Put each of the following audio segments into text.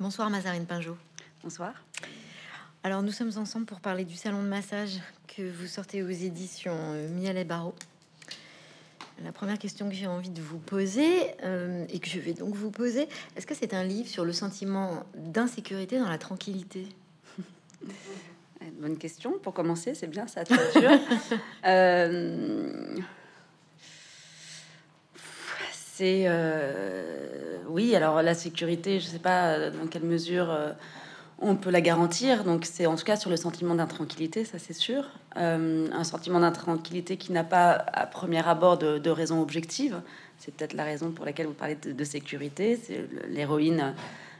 Bonsoir Mazarine Pinjot. Bonsoir. Alors nous sommes ensemble pour parler du salon de massage que vous sortez aux éditions euh, Miel et Barreau. La première question que j'ai envie de vous poser euh, et que je vais donc vous poser, est-ce que c'est un livre sur le sentiment d'insécurité dans la tranquillité? Bonne question. Pour commencer, c'est bien ça. euh, euh, oui. Alors la sécurité, je sais pas dans quelle mesure euh, on peut la garantir. Donc c'est en tout cas sur le sentiment d'intranquillité, ça c'est sûr. Euh, un sentiment d'intranquillité qui n'a pas à premier abord de, raison objective. C'est peut-être la raison pour laquelle vous parlez de, de sécurité. C'est l'héroïne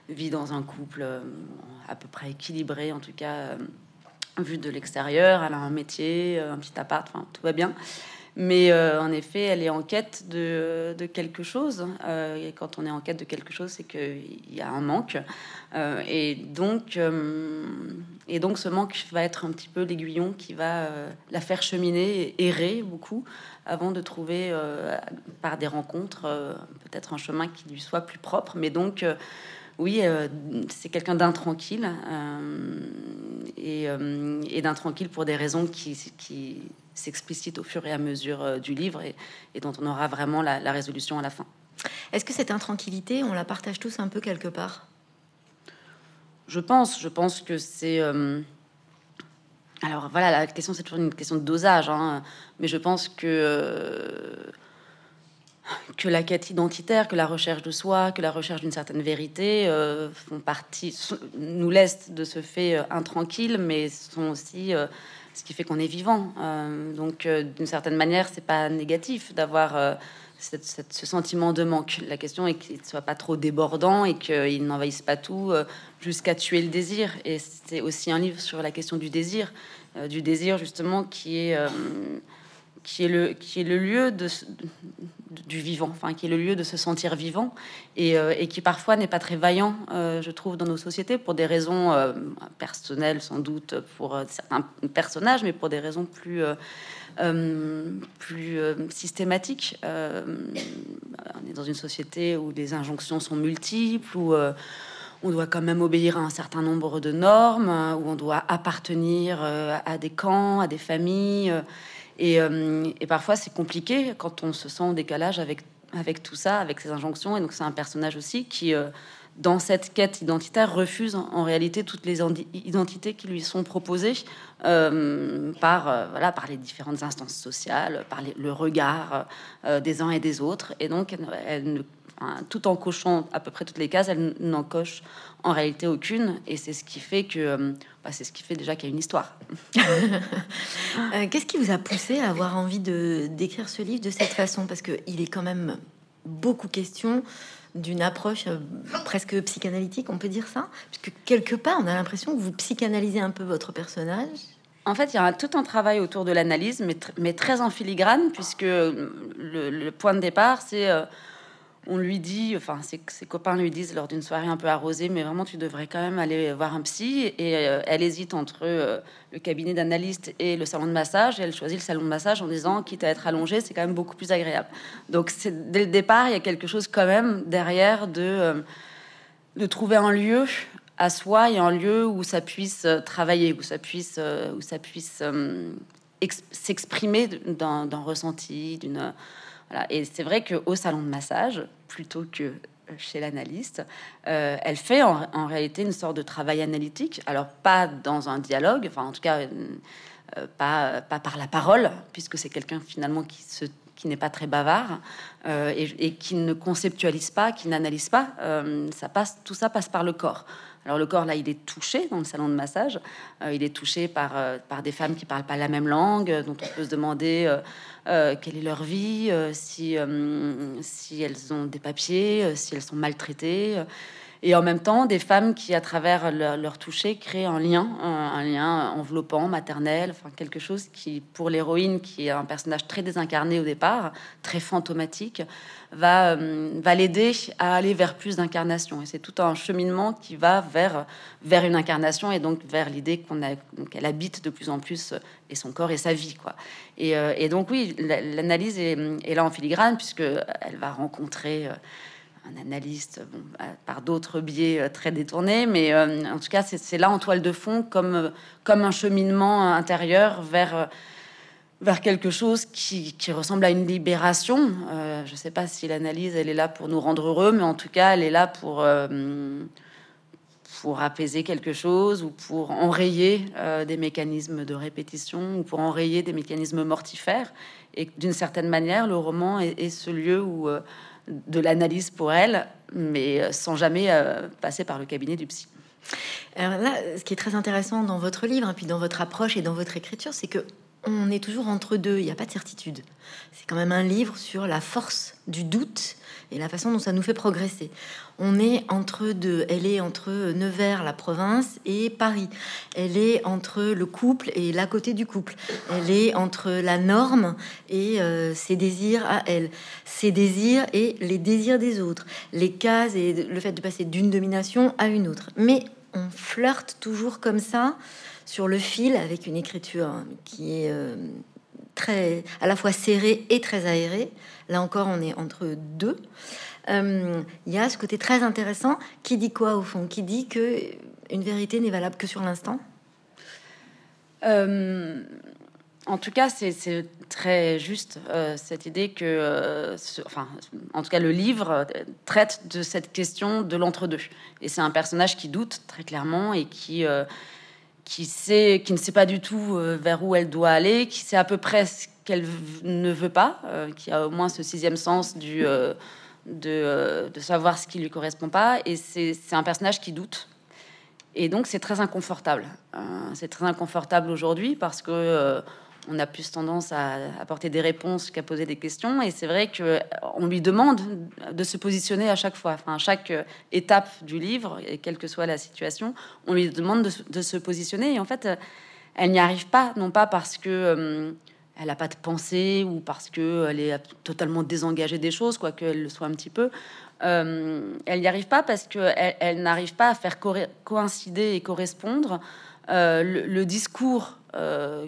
vit dans un couple à peu près équilibré, en tout cas vu de l'extérieur. Elle a un métier, un petit appart, enfin tout va bien. Mais euh, en effet, elle est en quête de, de quelque chose. Euh, et quand on est en quête de quelque chose, c'est qu'il y a un manque. Euh, et, donc, et donc, ce manque va être un petit peu l'aiguillon qui va la faire cheminer, errer beaucoup, avant de trouver par des rencontres peut-être un chemin qui lui soit plus propre. Mais donc, oui, c'est quelqu'un d'intranquille et, et d'intranquille pour des raisons qui, qui s'explicite au fur et à mesure euh, du livre et, et, dont on aura vraiment la, la résolution à la fin. Est-ce que cette intranquillité, on la partage tous un peu quelque part? Je pense, je pense que c'est... Euh... Alors voilà, la question c'est toujours une question de dosage, hein, mais je pense que... Que la quête identitaire, que la recherche de soi, que la recherche d'une certaine vérité euh, font partie, nous laissent de ce fait euh, intranquille, mais sont aussi euh, ce qui fait qu'on est vivant. Donc, d'une certaine manière, c'est pas négatif d'avoir ce sentiment de manque. La question est qu'il ne soit pas trop débordant et qu'il n'envahisse pas tout jusqu'à tuer le désir. Et c'est aussi un livre sur la question du désir, du désir justement qui est qui est le qui est le lieu de, du vivant, enfin qui est le lieu de se sentir vivant et, euh, qui parfois n'est pas très vaillant, euh, je trouve, dans nos sociétés pour des raisons euh, personnelles sans doute pour certains personnages, mais pour des raisons plus plus systématiques. On est dans une société où les injonctions sont multiples, où on doit quand même obéir à un certain nombre de normes, où on doit appartenir à des camps, à des familles. Euh, et, parfois, c'est compliqué quand on se sent en décalage avec, avec tout ça, avec ces injonctions. Et donc, c'est un personnage aussi qui, euh, dans cette quête identitaire, refuse en, réalité toutes les identités qui lui sont proposées euh, par, voilà, par les différentes instances sociales, par les, le regard des uns et des autres. Et donc, elle, Enfin, tout en cochant à peu près toutes les cases, elle n'en coche en réalité aucune, et c'est ce qui fait que euh, bah, c'est ce qui fait déjà qu'il y a une histoire. euh, Qu'est-ce qui vous a poussé à avoir envie de d'écrire ce livre de cette façon? Parce que il est quand même beaucoup question d'une approche euh, presque psychanalytique, on peut dire ça, puisque quelque part on a l'impression que vous psychanalysez un peu votre personnage. En fait, il y a un, tout un travail autour de l'analyse, mais, tr mais, très en filigrane, puisque le, le point de départ, c'est euh, on lui dit, enfin ses, ses, copains lui disent lors d'une soirée un peu arrosée, mais vraiment tu devrais quand même aller voir un psy. Et euh, elle hésite entre euh, le cabinet d'analyste et le salon de massage. Et elle choisit le salon de massage en disant, quitte à être allongée, c'est quand même beaucoup plus agréable. Donc dès le départ, il y a quelque chose quand même derrière de euh, de trouver un lieu à soi et un lieu où ça puisse travailler, où ça puisse, où ça puisse s'exprimer d'un ressenti, d'une Et c'est vrai qu'au salon de massage, plutôt que chez l'analyste, euh, elle fait en, réalité une sorte de travail analytique. Alors pas dans un dialogue, enfin en tout cas euh, pas, par la parole, puisque c'est quelqu'un finalement qui n'est pas très bavard euh, et, qui ne conceptualise pas, qui n'analyse pas. Euh, ça passe, tout ça passe par le corps. Alors le corps là, il est touché dans le salon de massage. Euh, il est touché par par des femmes qui parlent pas la même langue, dont on peut se demander euh, quelle est leur vie, euh, si, euh, si elles ont des papiers, si elles sont maltraitées. Et en même temps, des femmes qui, à travers leur, leur toucher, créent un lien, un, lien enveloppant, maternel, enfin quelque chose qui, pour l'héroïne, qui est un personnage très désincarné au départ, très fantomatique, va, euh, va l'aider à aller vers plus d'incarnation. Et c'est tout un cheminement qui va vers, vers une incarnation et donc vers l'idée qu'on a, qu'elle habite de plus en plus et son corps et sa vie, quoi. Et, euh, donc oui, l'analyse est, est, là en filigrane puisque elle va rencontrer un analyste bah, par d'autres biais très détournés, mais en tout cas, c'est là en toile de fond comme, comme un cheminement intérieur vers vers quelque chose qui, ressemble à une libération. Euh, je ne sais pas si l'analyse, elle est là pour nous rendre heureux, mais en tout cas, elle est là pour, euh, pour apaiser quelque chose ou pour enrayer euh, des mécanismes de répétition ou pour enrayer des mécanismes mortifères. Et d'une certaine manière, le roman est, ce lieu où, de l'analyse pour elle, mais sans jamais passer par le cabinet du psy. Là, ce qui est très intéressant dans votre livre, et puis dans votre approche et dans votre écriture, c'est que on est toujours entre deux, il n'y a pas de certitude. C'est quand même un livre sur la force du doute et la façon dont ça nous fait progresser. On est entre deux. Elle est entre Nevers, la province, et Paris. Elle est entre le couple et l'à côté du couple. Elle est entre la norme et euh, ses désirs à elle. Ses désirs et les désirs des autres. Les cases et le fait de passer d'une domination à une autre. Mais on flirte toujours comme ça sur le fil avec une écriture qui est euh, très à la fois serrée et très aérée. Là encore, on est entre deux. Euh, il y a ce côté très intéressant qui dit quoi au fond? Qui dit que une vérité n'est valable que sur l'instant? Euh, En tout cas, c'est très juste cette idée que, enfin, en tout cas, le livre traite de cette question de l'entre-deux. Et c'est un personnage qui doute très clairement et qui qui sait, qui ne sait pas du tout euh, vers où elle doit aller, qui sait à peu près ce qu'elle ne veut pas, euh, qui a au moins ce sixième sens du, euh, de, de, savoir ce qui lui correspond pas. Et c'est un personnage qui doute. Et donc c'est très inconfortable. c'est très inconfortable aujourd'hui parce que on a plus tendance à apporter des réponses qu'à poser des questions. Et c'est vrai que on lui demande de se positionner à chaque fois, enfin, à chaque étape du livre, et quelle que soit la situation, on lui demande de, se positionner. Et en fait, elle n'y arrive pas, non pas parce que euh, elle n'a pas de pensée ou parce qu'elle est totalement désengagée des choses, quoique elle le soit un petit peu. Euh, elle n'y arrive pas parce qu'elle elle, n'arrive pas à faire coïncider et correspondre euh, le, discours euh,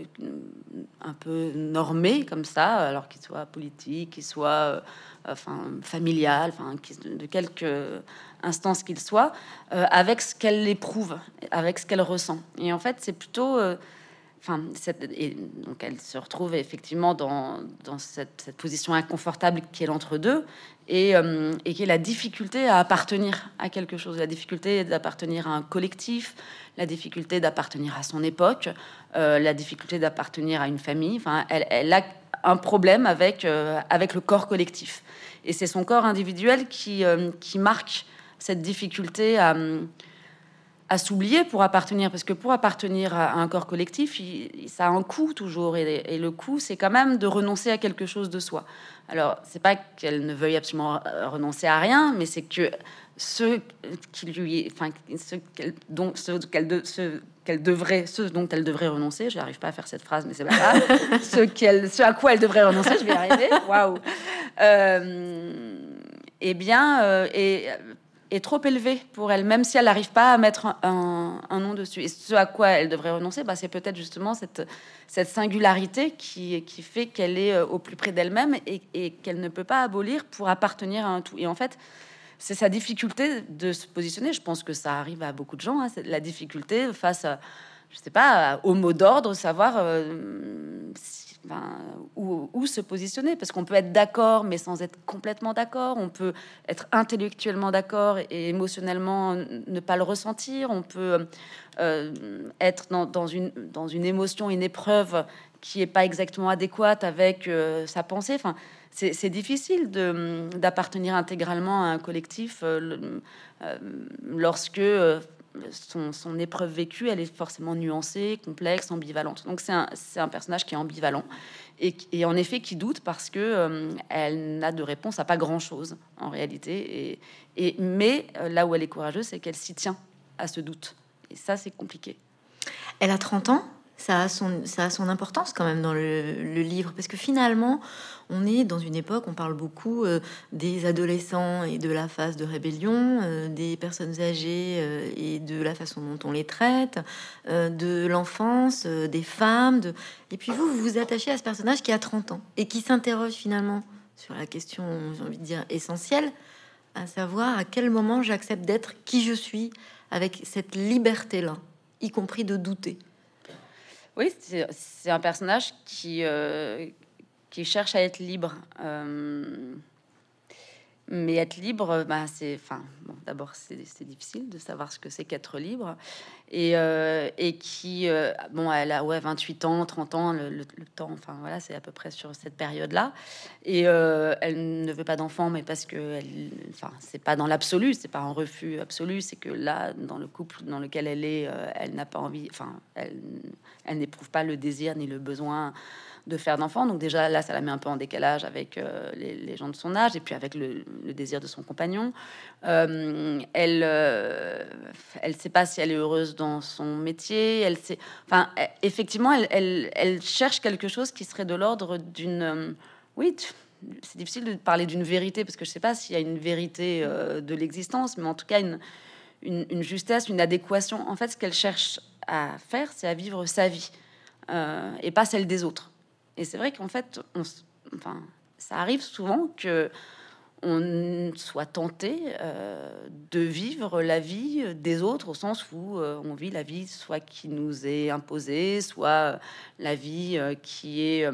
un peu normé comme ça, alors qu'il soit politique, qu'il soit euh, enfin, familial, enfin, de quelque instance qu'il soit, avec ce qu'elle éprouve, avec ce qu'elle ressent. Et en fait, c'est plutôt Enfin, donc elle se retrouve effectivement dans, cette, position inconfortable qui est l'entre-deux et, euh, qui est la difficulté à appartenir à quelque chose, la difficulté d'appartenir à un collectif, la difficulté d'appartenir à son époque, euh, la difficulté d'appartenir à une famille. Enfin, elle, a un problème avec, euh, avec le corps collectif. Et c'est son corps individuel qui, marque cette difficulté à s'oublier pour appartenir, parce que pour appartenir à un corps collectif, ça a un coût toujours, et, le coût, c'est quand même de renoncer à quelque chose de soi. Alors, c'est pas qu'elle ne veuille absolument euh, renoncer à rien, mais c'est que ce qui lui, enfin, ce qu'elle, dont, ce qu'elle, ce qu'elle devrait, ce dont elle devrait renoncer, je n'arrive pas à faire cette phrase, mais c'est pas grave, ce, qu'elle, ce à quoi elle devrait renoncer, je vais y arriver, waouh, euh, eh bien, euh, et est trop élevée pour elle, même si elle n'arrive pas à mettre un, nom dessus. Et ce à quoi elle devrait renoncer, bah, c'est peut-être justement cette, cette singularité qui, qui fait qu'elle est euh, au plus près d'elle-même et, qu'elle ne peut pas abolir pour appartenir à un tout. Et en fait, c'est sa difficulté de se positionner. Je pense que ça arrive à beaucoup de gens, hein, la difficulté face à, je sais pas, au mot d'ordre, savoir euh, où, se positionner, parce qu'on peut être d'accord, mais sans être complètement d'accord. On peut être intellectuellement d'accord et émotionnellement ne pas le ressentir. On peut euh, être dans, une, émotion, une épreuve qui est pas exactement adéquate avec euh, sa pensée. Enfin, c'est difficile d'appartenir intégralement à un collectif euh, lorsque son, épreuve vécue, elle est forcément nuancée, complexe, ambivalente. Donc c'est un, personnage qui est ambivalent et, en effet qui doute parce que euh, elle n'a de réponse à pas grand chose en réalité. Et, mais euh, là où elle est courageuse, c'est qu'elle s'y tient à ce doute. Et ça, c'est compliqué. Elle a 30 ans? Ça a, son, importance quand même dans le, livre, parce que finalement, on est dans une époque, on parle beaucoup euh, des adolescents et de la phase de rébellion, euh, des personnes âgées euh, et de la façon dont on les traite, de l'enfance, des femmes. Et puis vous, vous vous attachez à ce personnage qui a 30 ans et qui s'interroge finalement sur la question, j'ai envie de dire, essentielle. à savoir à quel moment j'accepte d'être qui je suis avec cette liberté-là, y compris de douter. Oui, c'est un personnage qui, euh, qui cherche à être libre. Euh, mais être libre, bah, c'est, enfin, d'abord, c'est difficile de savoir ce que c'est qu'être libre. Et, euh, et qui, euh, bon, elle a ouais, 28 ans, 30 ans, le, temps, enfin voilà, c'est à peu près sur cette période-là. Et euh, elle ne veut pas d'enfant, mais parce que, enfin, c'est pas dans l'absolu, c'est pas un refus absolu, c'est que là, dans le couple dans lequel elle est, elle n'a pas envie, enfin, elle, elle n'éprouve pas le désir ni le besoin de faire d'enfants. Donc déjà là, ça la met un peu en décalage avec euh, les, gens de son âge et puis avec le, désir de son compagnon. Euh, elle, euh, elle sait pas si elle est heureuse dans son métier. Elle sait, enfin, e, effectivement, elle, cherche quelque chose qui serait de l'ordre d'une, oui. C'est difficile de parler d'une vérité parce que je sais pas s'il y a une vérité de l'existence, mais en tout cas une, une, justesse, une adéquation. En fait, ce qu'elle cherche à faire, c'est à vivre sa vie et pas celle des autres. Et c'est vrai qu'en fait, on, enfin, ça arrive souvent que on soit tenté euh, de vivre la vie des autres au sens où euh, on vit la vie soit qui nous est imposée, soit la vie euh, qui est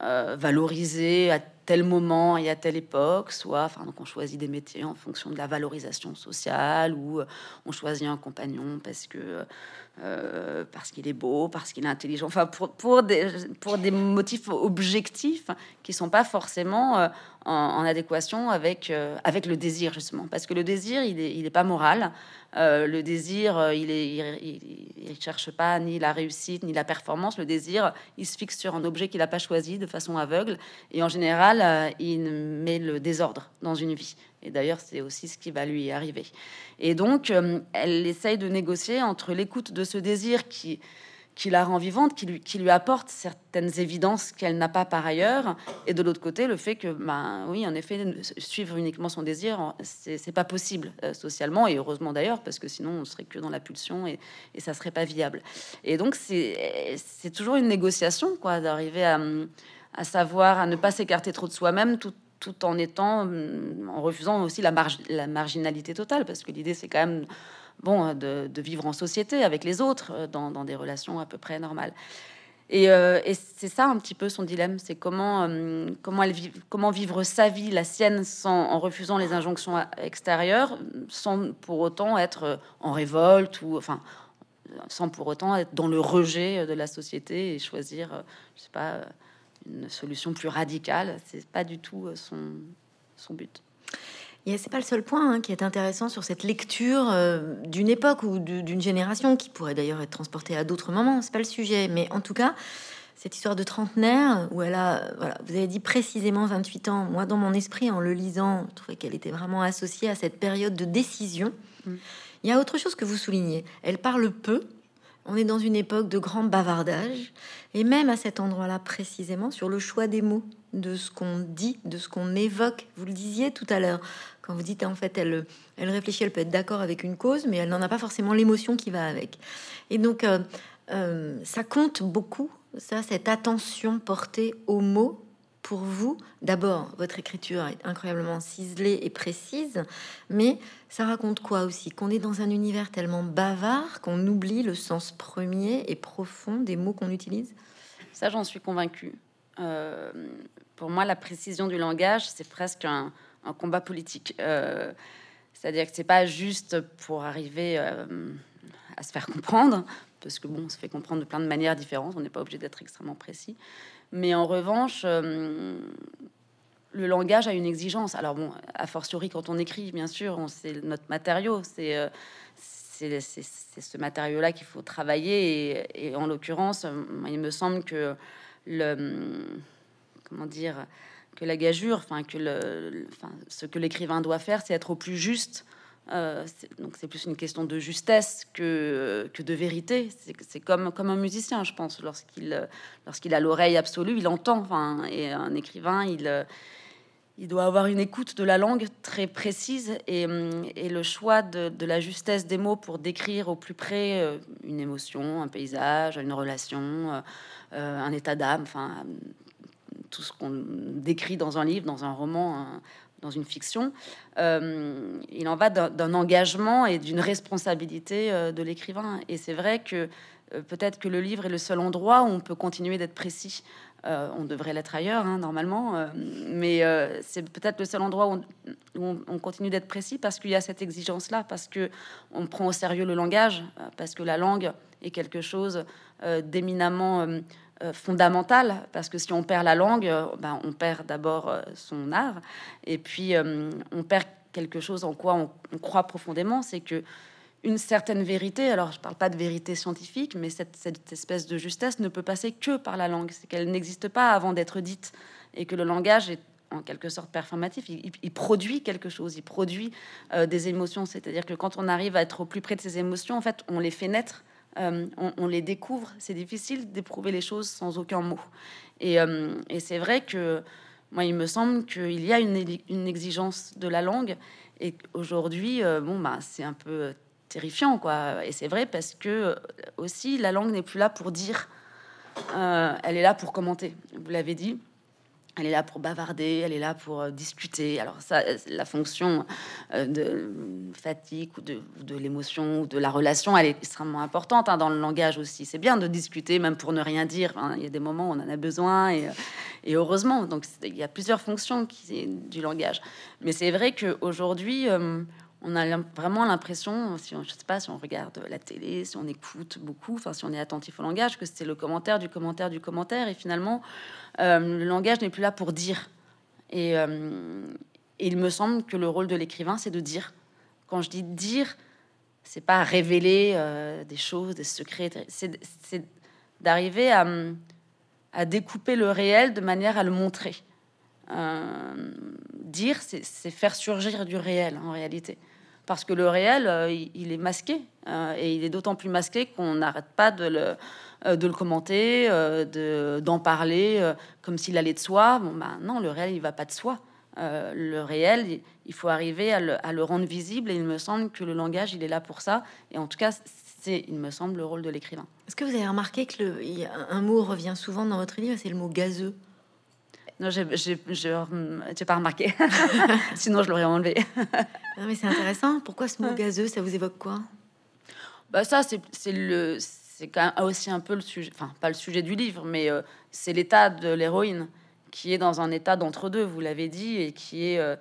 valorisée à tel moment et à telle époque, soit enfin donc on choisit des métiers en fonction de la valorisation sociale ou on choisit un compagnon parce que euh, parce qu'il est beau, parce qu'il est intelligent, enfin pour, pour, des, pour des motifs objectifs qui sont pas forcément euh, en, adéquation avec, euh, avec le désir justement, parce que le désir il est, il est pas moral, le désir il est cherche pas ni la réussite ni la performance, le désir il se fixe sur un objet qu'il n'a pas choisi de façon aveugle. Et en général il met le désordre dans une vie. Et d'ailleurs, c'est aussi ce qui va lui arriver. Et donc, euh, elle essaye de négocier entre l'écoute de ce désir qui, qui la rend vivante, qui lui, qui lui apporte certaines évidences qu'elle n'a pas par ailleurs, et de l'autre côté, le fait que, ben oui, en effet, suivre uniquement son désir, c'est pas possible euh, socialement, et heureusement d'ailleurs, parce que sinon on serait que dans la pulsion et, et ça serait pas viable. Et donc, c'est toujours une négociation, quoi, d'arriver à, à savoir, à ne pas s'écarter trop de soi-même, tout tout en étant, mm, en refusant aussi la, marge, la marginalité totale, parce que l'idée c'est quand même bon de, vivre en société avec les autres euh, dans, des relations à peu près normales. Euh, et, c'est ça un petit peu son dilemme, c'est comment euh, comment elle vit, comment vivre sa vie, la sienne, sans en refusant les injonctions extérieures, sans pour autant être en révolte ou enfin sans pour autant être dans le rejet de la société et choisir, je sais pas une solution plus radicale. C'est pas du tout euh, son, son but. Et c'est pas le seul point hein, qui est intéressant sur cette lecture euh, d'une époque ou d'une génération qui pourrait d'ailleurs être transportée à d'autres moments. C'est pas le sujet, mais en tout cas, cette histoire de trentenaire où elle a, voilà, vous avez dit précisément 28 ans. Moi, dans mon esprit, en le lisant, je trouvais qu'elle était vraiment associée à cette période de décision. Mm. Il y a autre chose que vous soulignez. Elle parle peu, on est dans une époque de grand bavardage, et même à cet endroit-là précisément, sur le choix des mots, de ce qu'on dit, de ce qu'on évoque. Vous le disiez tout à l'heure, quand vous dites en fait, elle, elle réfléchit, elle peut être d'accord avec une cause, mais elle n'en a pas forcément l'émotion qui va avec. Et donc, euh, euh, ça compte beaucoup, ça, cette attention portée aux mots pour vous, d'abord, votre écriture est incroyablement ciselée et précise, mais ça raconte quoi aussi? Qu'on est dans un univers tellement bavard qu'on oublie le sens premier et profond des mots qu'on utilise? Ça, j'en suis convaincue. Euh, pour moi, la précision du langage, c'est presque un, combat politique. Euh, c'est-à-dire que c'est pas juste pour arriver euh, à se faire comprendre, parce que bon, on se fait comprendre de plein de manières différentes, on n'est pas obligé d'être extrêmement précis. Mais en revanche, euh, le langage a une exigence. Alors bon, a fortiori quand on écrit, bien sûr, c'est notre matériau, c'est euh, c'est ce matériau-là qu'il faut travailler. Et, en l'occurrence, il me semble que le comment dire que la gageure, enfin que le, enfin, ce que l'écrivain doit faire, c'est être au plus juste euh, donc c'est plus une question de justesse que, que de vérité. C'est comme, comme un musicien, je pense, lorsqu'il lorsqu'il a l'oreille absolue, il entend. Enfin, et un écrivain, il, il doit avoir une écoute de la langue très précise et, et le choix de, de, la justesse des mots pour décrire au plus près euh, une émotion, un paysage, une relation, euh, un état d'âme, enfin tout ce qu'on décrit dans un livre, dans un roman, dans une fiction, il en va d'un engagement et d'une responsabilité de l'écrivain. Et c'est vrai que peut-être que le livre est le seul endroit où on peut continuer d'être précis. on devrait l'être ailleurs, hein, normalement, mais c'est peut-être le seul endroit où on, on continue d'être précis parce qu'il y a cette exigence-là, parce que on prend au sérieux le langage, parce que la langue est quelque chose d'éminemment euh, fondamentale, parce que si on perd la langue, euh, ben, on perd d'abord euh, son art, et puis on perd quelque chose en quoi on, croit profondément, c'est que une certaine vérité, alors je parle pas de vérité scientifique, mais cette, cette espèce de justesse ne peut passer que par la langue, c'est qu'elle n'existe pas avant d'être dite, et que le langage est en quelque sorte performatif, il, produit quelque chose, il produit des émotions, c'est-à-dire que quand on arrive à être au plus près de ces émotions, en fait, on les fait naître euh, on, les découvre. C'est difficile d'éprouver les choses sans aucun mot. Et, euh, c'est vrai que moi, il me semble qu'il y a une, exigence de la langue et aujourd'hui, euh, bon, bah, c'est un peu terrifiant, quoi. Et c'est vrai parce que aussi, la langue n'est plus là pour dire, elle est là pour commenter. Vous l'avez dit. Elle est là pour bavarder, elle est là pour euh, discuter. Alors ça, euh, la fonction euh, de fatigue ou de, l'émotion ou de la relation, elle est extrêmement importante hein, dans le langage aussi. C'est bien de discuter, même pour ne rien dire. Hein. Il y a des moments où on en a besoin et, et heureusement. Donc il y a plusieurs fonctions qui, du langage. Mais c'est vrai qu'aujourd'hui, on a vraiment l'impression, si on, je sais pas, si on regarde la télé, si on écoute beaucoup, enfin si on est attentif au langage, que c'est le commentaire du commentaire du commentaire, et finalement, euh, le langage n'est plus là pour dire. Euh, et, il me semble que le rôle de l'écrivain, c'est de dire. Quand je dis dire, c'est pas révéler euh, des choses, des secrets, c'est d'arriver à, découper le réel de manière à le montrer. dire, c'est faire surgir du réel en réalité parce que le réel, il, est masqué, et il est d'autant plus masqué qu'on n'arrête pas de le, euh, commenter, euh, d'en parler euh, comme s'il allait de soi. Bon, ben non, le réel, il va pas de soi. le réel, il faut arriver à le, rendre visible et il me semble que le langage, il est là pour ça. Et en tout cas, c'est, il me semble, le rôle de l'écrivain. Est-ce que vous avez remarqué que un mot revient souvent dans votre livre, c'est le mot gazeux? Non, j'ai pas remarqué. Sinon, je l'aurais enlevé. non, mais c'est intéressant. Pourquoi ce mot gazeux Ça vous évoque quoi? Bah ça, c'est le c'est quand même aussi un peu le sujet, enfin pas le sujet du livre, mais euh, c'est l'état de l'héroïne qui est dans un état d'entre-deux, vous l'avez dit, et qui est, euh,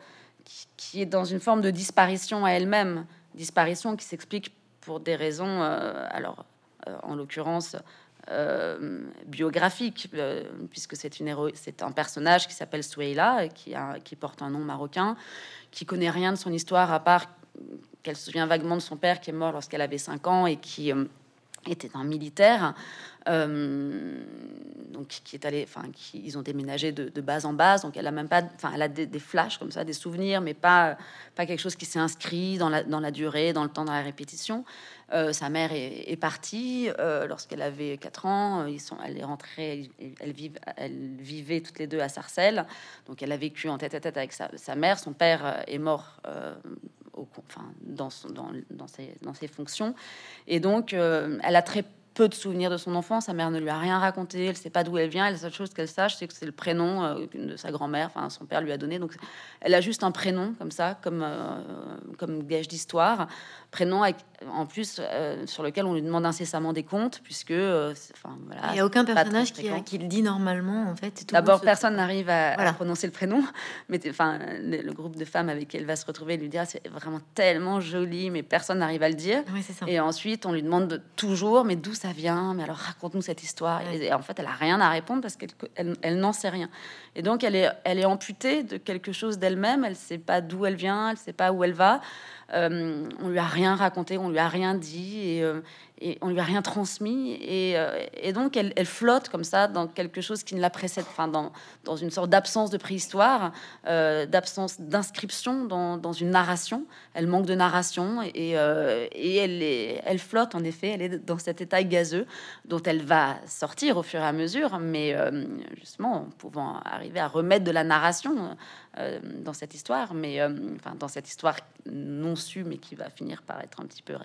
qui, est dans une forme de disparition à elle-même, disparition qui s'explique pour des raisons, euh, alors en l'occurrence biographiques, puisque c'est une c'est un personnage qui s'appelle Soueila, qui, qui porte un nom marocain, qui connaît rien de son histoire à part qu'elle se souvient vaguement de son père qui est mort lorsqu'elle avait 5 ans et qui était un militaire, euh, donc qui est allé, enfin, qui, ils ont déménagé de, base en base, donc elle a même pas, enfin, elle a des, flashs comme ça, des souvenirs, mais pas, pas quelque chose qui s'est inscrit dans la, dans la durée, dans le temps, dans la répétition. Euh, sa mère est, partie euh, lorsqu'elle avait 4 ans. Ils sont, elle est rentrée, elle, vive, elle vivait toutes les deux à Sarcelles, donc elle a vécu en tête à tête avec sa, sa mère. Son père est mort dans, ses, fonctions. Et donc, euh, elle a très peu de souvenirs de son enfant. Sa mère ne lui a rien raconté. Elle sait pas d'où elle vient. La seule chose qu'elle sache, c'est que c'est le prénom euh, de sa grand-mère. Enfin, son père lui a donné. Donc, elle a juste un prénom comme ça, comme euh, comme gage d'histoire. Prénom en plus sur lequel on lui demande incessamment des comptes, puisque enfin voilà. Il n'y a aucun personnage qui, qui, le dit normalement en fait. D'abord, personne n'arrive à, prononcer le prénom, mais enfin le, groupe de femmes avec qui elle va se retrouver lui dire c'est vraiment tellement joli, mais personne n'arrive à le dire. Et ensuite, on lui demande toujours, mais d'où ça vient Mais alors raconte-nous cette histoire. Et, en fait, elle a rien à répondre parce qu'elle elle, n'en sait rien. Et donc, elle est, elle est amputée de quelque chose d'elle-même. Elle sait pas d'où elle vient, elle sait pas où elle va. Euh, on lui a rien raconté, on lui a rien dit. Euh, et on lui a rien transmis. Et, euh, donc elle, flotte comme ça dans quelque chose qui ne la précède, enfin dans, une sorte d'absence de préhistoire, euh, d'absence d'inscription dans, une narration. Elle manque de narration et, euh, elle, flotte en effet, elle est dans cet état gazeux dont elle va sortir au fur et à mesure, mais justement en pouvant arriver à remettre de la narration dans cette histoire, mais dans cette histoire non su mais qui va finir par être un petit peu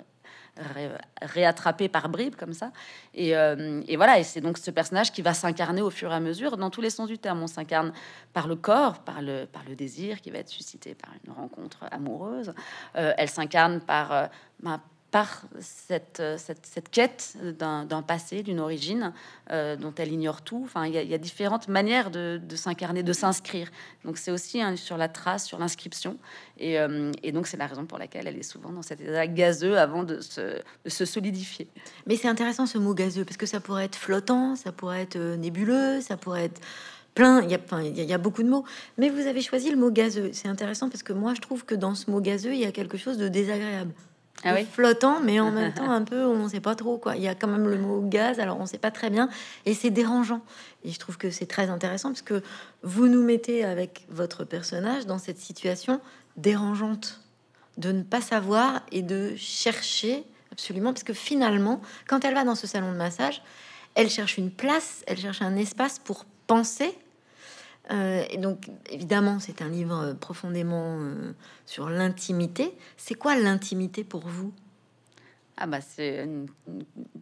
réattrapé par bribes comme ça. Et, et voilà, et c'est donc ce personnage qui va s'incarner au fur et à mesure dans tous les sens du terme. On s'incarne par le corps, par le, par le désir qui va être suscité par une rencontre amoureuse. elle s'incarne par, bah, par cette, euh, cette, cette quête d'un passé, d'une origine euh, dont elle ignore tout. Enfin, il y, a différentes manières de, s'incarner, de s'inscrire. Donc c'est aussi sur la trace, sur l'inscription. Et, euh, et, donc c'est la raison pour laquelle elle est souvent dans cet état gazeux avant de se, de se solidifier. Mais c'est intéressant ce mot gazeux parce que ça pourrait être flottant, ça pourrait être nébuleux, ça pourrait être plein, il y, a, il y a beaucoup de mots, mais vous avez choisi le mot gazeux. C'est intéressant parce que moi je trouve que dans ce mot gazeux, il y a quelque chose de désagréable ah flottant, mais en même temps un peu, on ne sait pas trop quoi. Il y a quand même le mot gaz, alors on ne sait pas très bien, et c'est dérangeant. Et je trouve que c'est très intéressant parce que vous nous mettez avec votre personnage dans cette situation dérangeante de ne pas savoir et de chercher absolument, parce que finalement, quand elle va dans ce salon de massage, elle cherche une place, elle cherche un espace pour penser euh, et donc, évidemment, c'est un livre euh, profondément euh, sur l'intimité. C'est quoi l'intimité pour vous? Ah bah c'est une,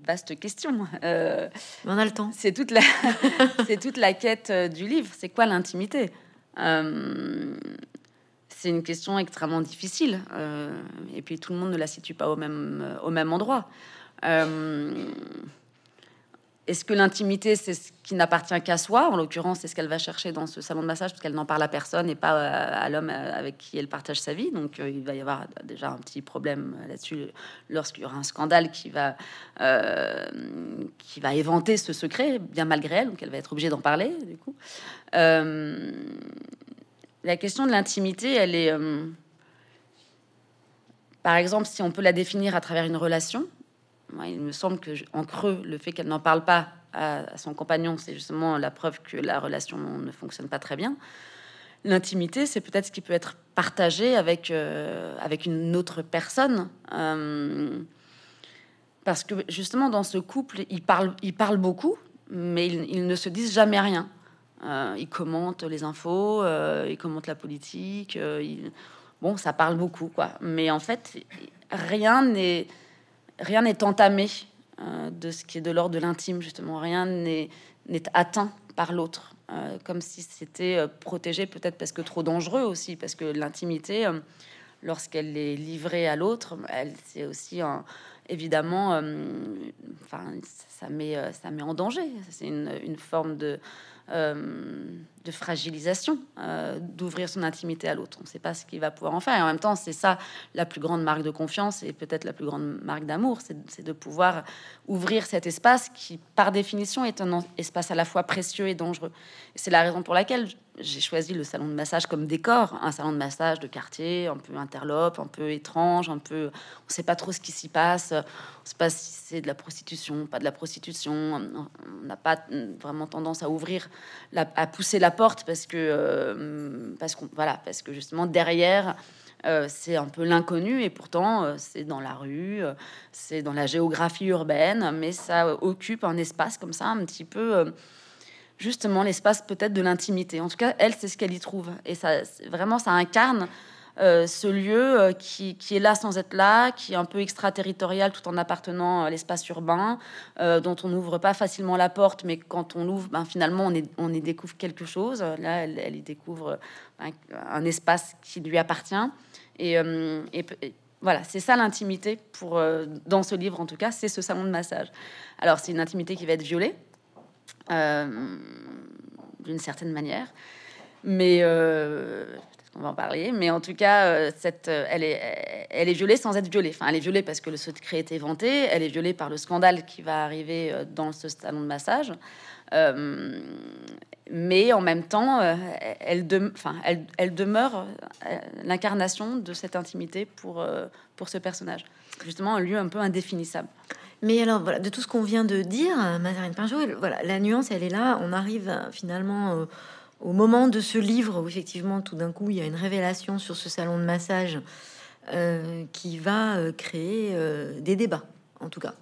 vaste question. On a le temps. C'est toute la, c'est toute la quête du livre. C'est quoi l'intimité? C'est une question extrêmement difficile. et puis tout le monde ne la situe pas au même, au même endroit. Est-ce que l'intimité, c'est ce qui n'appartient qu'à soi? En l'occurrence, c'est ce qu'elle va chercher dans ce salon de massage, parce qu'elle n'en parle à personne et pas euh, à l'homme euh, avec qui elle partage sa vie. Donc, euh, il va y avoir déjà un petit problème là-dessus lorsqu'il y aura un scandale qui va, qui va éventer ce secret, bien malgré elle. Donc, elle va être obligée d'en parler, du coup. la question de l'intimité, elle est... par exemple, si on peut la définir à travers une relation, il me semble que en creux, le fait qu'elle n'en parle pas à, son compagnon, c'est justement la preuve que la relation ne fonctionne pas très bien. L'intimité, c'est peut-être ce qui peut être partagé avec, euh, avec une autre personne. Euh, parce que justement, dans ce couple, ils parlent, ils parlent beaucoup, mais ils, ne se disent jamais rien. Euh, ils commentent les infos, ils commentent la politique. Bon, ça parle beaucoup, quoi. Mais en fait, rien n'est rien n'est entamé euh, de ce qui est de l'ordre de l'intime, justement. Rien n'est atteint par l'autre, euh, comme si c'était euh, protégé, peut-être parce que trop dangereux aussi, parce que l'intimité, lorsqu'elle est livrée à l'autre, elle c'est aussi évidemment, enfin, ça met, ça met en danger. C'est une, une, forme de de fragilisation, euh, d'ouvrir son intimité à l'autre. On ne sait pas ce qu'il va pouvoir en faire. Et en même temps, c'est ça la plus grande marque de confiance et peut-être la plus grande marque d'amour, c'est de pouvoir ouvrir cet espace qui, par définition, est un espace à la fois précieux et dangereux. C'est la raison pour laquelle j'ai choisi le salon de massage comme décor, un salon de massage de quartier, un peu interlope, un peu étrange, un peu, on ne sait pas trop ce qui s'y passe, on ne sait pas si c'est de la prostitution, pas de la prostitution, on n'a pas vraiment tendance à ouvrir, à pousser la porte parce que, euh, parce qu'on, voilà, parce que justement derrière. Euh, c'est un peu l'inconnu et pourtant euh, c'est dans la rue, c'est dans la géographie urbaine, mais ça occupe un espace comme ça un petit peu justement l'espace peut-être de l'intimité. En tout cas, elle, c'est ce qu'elle y trouve. Et ça, vraiment, ça incarne euh, ce lieu euh, qui, est là sans être là, qui est un peu extraterritorial tout en appartenant à l'espace urbain, euh, dont on n'ouvre pas facilement la porte, mais quand on l'ouvre, ben, finalement, on, y découvre quelque chose. Là, elle, y découvre un, espace qui lui appartient. Et, et, voilà, c'est ça l'intimité pour dans ce livre en tout cas, c'est ce salon de massage. Alors c'est une intimité qui va être violée, d'une certaine manière. Mais euh, on va en parler. Mais en tout cas, euh, cette, elle, est, violée sans être violée. Enfin, elle est violée parce que le secret est éventé. Elle est violée par le scandale qui va arriver dans ce salon de massage. mais en même temps, elle demeure l'incarnation de cette intimité pour, pour ce personnage. Justement, un lieu un peu indéfinissable. Mais alors, voilà, de tout ce qu'on vient de dire, Mazarine Pinjot, voilà, la nuance, elle est là. On arrive euh, finalement euh, au moment de ce livre où effectivement, tout d'un coup, il y a une révélation sur ce salon de massage euh, qui va créer des débats, en tout cas.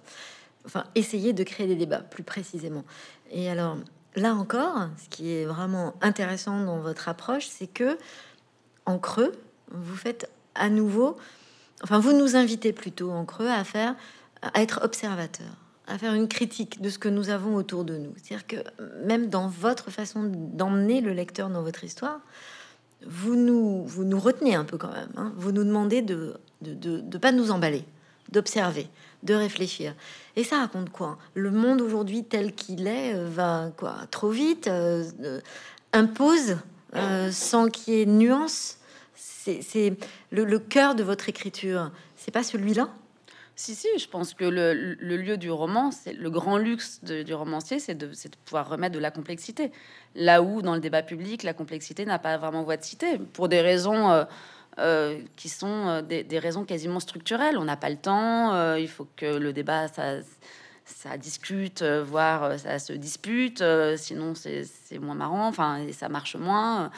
Enfin, essayer de créer des débats, plus précisément. Et alors, là encore, ce qui est vraiment intéressant dans votre approche, c'est que, en creux, vous faites à nouveau, enfin, vous nous invitez plutôt en creux à faire à être observateur, à faire une critique de ce que nous avons autour de nous. C'est-à-dire que même dans votre façon d'emmener le lecteur dans votre histoire, vous nous, vous nous retenez un peu quand même. Hein. Vous nous demandez de ne de, de, pas nous emballer, d'observer, de réfléchir. Et ça raconte quoi? Le monde aujourd'hui tel qu'il est euh, va quoi? Trop vite, euh, euh, impose sans qu'il y ait nuance. C'est le, le cœur de votre écriture. C'est pas celui-là? Si, si, je pense que le, lieu du roman, c'est le grand luxe du romancier, c'est de, pouvoir remettre de la complexité. Là où, dans le débat public, la complexité n'a pas vraiment voix de cité, pour des raisons euh, euh, qui sont euh, des, raisons quasiment structurelles. On n'a pas le temps, il faut que le débat, ça, ça discute, voire ça se dispute, sinon c'est moins marrant, enfin, et ça marche moins.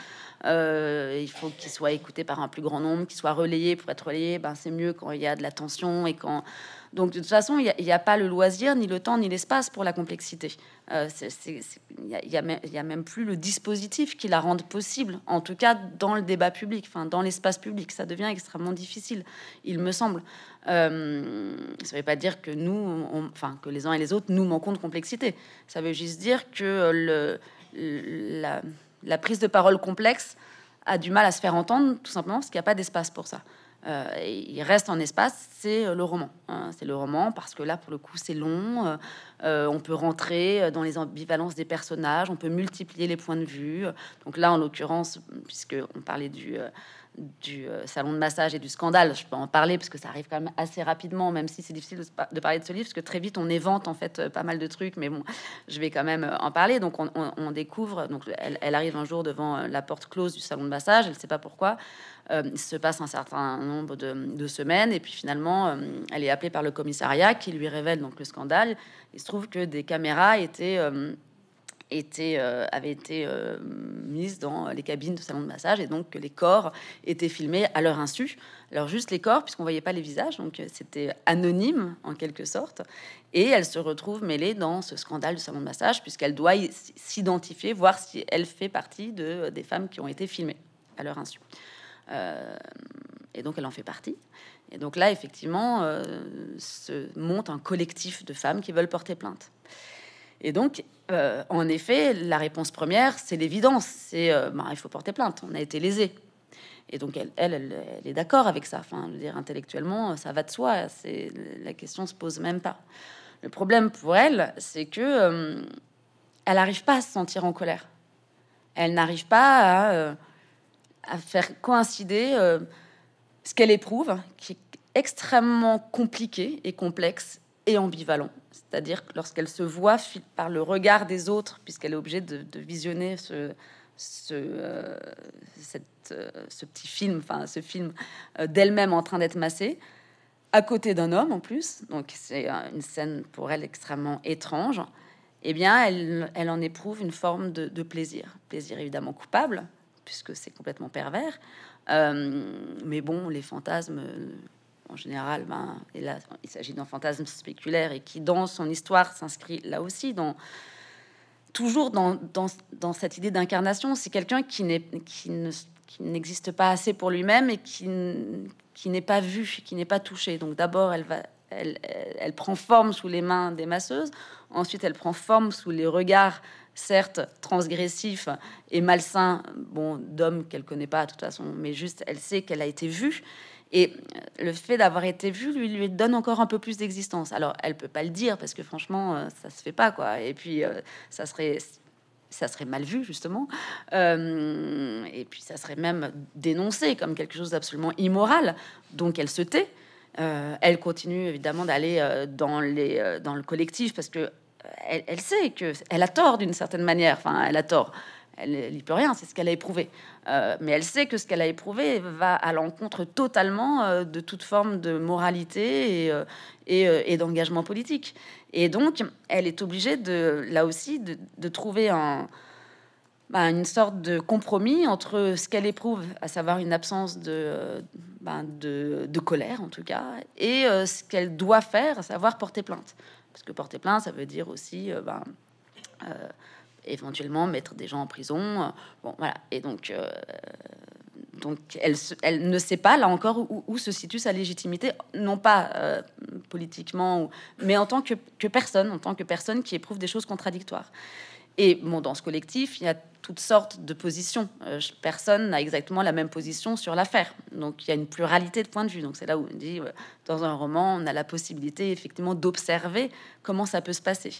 Euh, il faut qu'il soit écouté par un plus grand nombre, qu'il soit relayé pour être relayé. Ben, c'est mieux quand il y a de la tension et quand. Donc, de toute façon, il n'y a, pas le loisir, ni le temps, ni l'espace pour la complexité. Euh, il n'y a, même plus le dispositif qui la rende possible, en tout cas dans le débat public, enfin, dans l'espace public. Ça devient extrêmement difficile, il me semble. Euh, ça ne veut pas dire que nous, enfin, que les uns et les autres, nous manquons de complexité. Ça veut juste dire que le, la la prise de parole complexe a du mal à se faire entendre, tout simplement parce qu'il n'y a pas d'espace pour ça. Euh, il reste en espace, c'est euh, le roman. Hein. c'est le roman parce que là, pour le coup, c'est long. Euh, on peut rentrer dans les ambivalences des personnages, on peut multiplier les points de vue. Donc là, en l'occurrence, puisque on parlait du du euh, salon de massage et du scandale. Je peux en parler parce que ça arrive quand même assez rapidement, même si c'est difficile de, parler de ce livre, parce que très vite on évente en fait euh, pas mal de trucs, mais bon, je vais quand même euh, en parler. Donc on, découvre, donc elle, arrive un jour devant la porte close du salon de massage, elle ne sait pas pourquoi. il se passe un certain nombre de, semaines et puis finalement elle est appelée par le commissariat qui lui révèle donc le scandale. Il se trouve que des caméras étaient euh, avait été euh, mise dans les cabines de salon de massage et donc que les corps étaient filmés à leur insu. Alors juste les corps, puisqu'on voyait pas les visages, donc euh, c'était anonyme en quelque sorte. Et elle se retrouve mêlée dans ce scandale du salon de massage puisqu'elle doit s'identifier, voir si elle fait partie de, des femmes qui ont été filmées à leur insu. et donc elle en fait partie. Et donc là, effectivement, se monte un collectif de femmes qui veulent porter plainte. Et donc, euh, en effet, la réponse première, c'est l'évidence. C'est, euh, bah, il faut porter plainte. On a été lésé. Et donc, elle, elle, est d'accord avec ça. Enfin, je dire, intellectuellement, ça va de soi. C'est la question se pose même pas. Le problème pour elle, c'est que euh, elle n'arrive pas à se sentir en colère. Elle n'arrive pas à, à, faire coïncider ce qu'elle éprouve, qui est extrêmement compliqué et complexe et ambivalent. C'est-à-dire lorsqu'elle se voit par le regard des autres, puisqu'elle est obligée de, visionner euh, euh, ce, petit film, enfin ce film euh, d'elle-même en train d'être massée, à côté d'un homme en plus, donc c'est une scène pour elle extrêmement étrange, eh bien elle, elle en éprouve une forme de, plaisir, plaisir évidemment coupable, puisque c'est complètement pervers, mais bon, les fantasmes en général, ben, et là, il s'agit d'un fantasme spéculaire et qui, dans son histoire, s'inscrit là aussi dans toujours dans, dans, cette idée d'incarnation. C'est quelqu'un qui n'est qui ne qui n'existe pas assez pour lui-même et qui, qui n'est pas vu, qui n'est pas touché. Donc d'abord, elle va, elle, elle, prend forme sous les mains des masseuses. Ensuite, elle prend forme sous les regards, certes transgressifs et malsains, bon, d'hommes qu'elle connaît pas de toute façon, mais juste, elle sait qu'elle a été vue. Et le fait d'avoir été vue lui, donne encore un peu plus d'existence. Alors, elle peut pas le dire parce que franchement, euh, ça se fait pas, quoi. Et puis, euh, ça serait ça serait mal vu justement, euh, et puis ça serait même dénoncé comme quelque chose d'absolument immoral. Donc elle se tait. elle continue évidemment d'aller dans les dans le collectif parce que elle sait que elle a tort d'une certaine manière. Enfin, elle a tort elle n'y peut rien, c'est ce qu'elle a éprouvé. Euh, mais elle sait que ce qu'elle a éprouvé va à l'encontre totalement euh, de toute forme de moralité et, euh, et, d'engagement politique. Et donc, elle est obligée de, là aussi, de, trouver bah, une sorte de compromis entre ce qu'elle éprouve, à savoir une absence de, bah, colère en tout cas, et ce qu'elle doit faire, à savoir porter plainte. Parce que porter plainte, ça veut dire aussi... Ben, éventuellement mettre des gens en prison. Bon, voilà. Et donc, euh, donc elle, elle, ne sait pas, là encore, où, se situe sa légitimité, non pas politiquement, mais en tant que, que, personne, en tant que personne qui éprouve des choses contradictoires. Et bon, dans ce collectif, il y a toutes sortes de positions. Euh, personne n'a exactement la même position sur l'affaire. Donc il y a une pluralité de points de vue. Donc c'est là où on dit, euh, dans un roman, on a la possibilité effectivement d'observer comment ça peut se passer.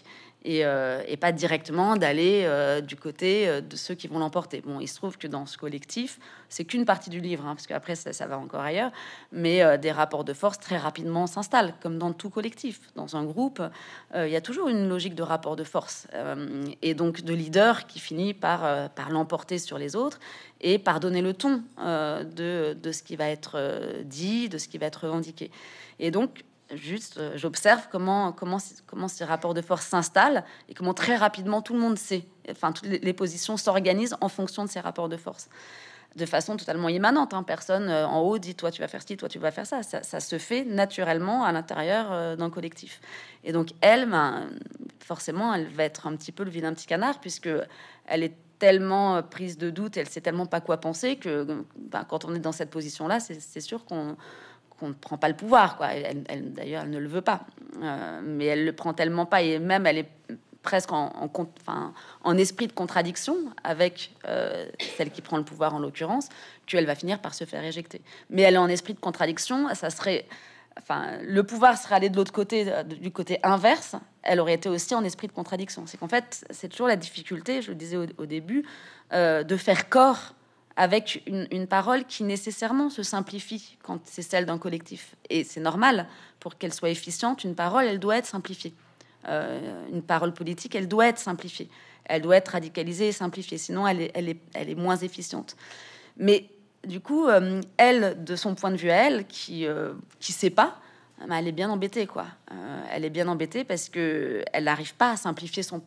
Euh, et, pas directement d'aller euh, du côté euh, de ceux qui vont l'emporter. Bon, il se trouve que dans ce collectif, c'est qu'une partie du livre, hein, parce qu'après ça, ça, va encore ailleurs, mais des rapports de force très rapidement s'installent, comme dans tout collectif. Dans un groupe, il y a toujours une logique de rapport de force, et donc de leader qui finit par, par l'emporter sur les autres et par donner le ton de, de, ce qui va être dit, de ce qui va être revendiqué. Et donc, juste, euh, j'observe comment, comment, comment ces rapports de force s'installent et comment très rapidement tout le monde sait, enfin, toutes les, positions s'organisent en fonction de ces rapports de force de façon totalement immanente. Hein. Personne euh, en haut dit toi tu vas faire ci, toi tu vas faire ça. Ça, se fait naturellement à l'intérieur euh, d'un collectif. Et donc elle, ben, forcément, elle va être un petit peu le vilain petit canard puisque elle est tellement prise de doute, elle sait tellement pas quoi penser que ben, quand on est dans cette position-là, c'est sûr qu'on on ne prend pas le pouvoir. Elle, D'ailleurs, elle ne le veut pas. Euh, mais elle le prend tellement pas. Et même, elle est presque en, en, enfin, en esprit de contradiction avec euh, celle qui prend le pouvoir, en l'occurrence, qu'elle va finir par se faire éjecter. Mais elle est en esprit de contradiction. Ça serait... Enfin, le pouvoir serait allé de l'autre côté, du côté inverse, elle aurait été aussi en esprit de contradiction. C'est qu'en fait, c'est toujours la difficulté, je le disais au, début, euh, de faire corps avec une, parole qui nécessairement se simplifie quand c'est celle d'un collectif. Et c'est normal, pour qu'elle soit efficiente, une parole, elle doit être simplifiée. Euh, une parole politique, elle doit être simplifiée. Elle doit être radicalisée et simplifiée, sinon elle est, elle est, elle est moins efficiente. Mais du coup, euh, elle, de son point de vue à elle, qui euh, qui sait pas, bah, elle est bien embêtée, quoi. elle est bien embêtée parce que elle n'arrive pas à simplifier son,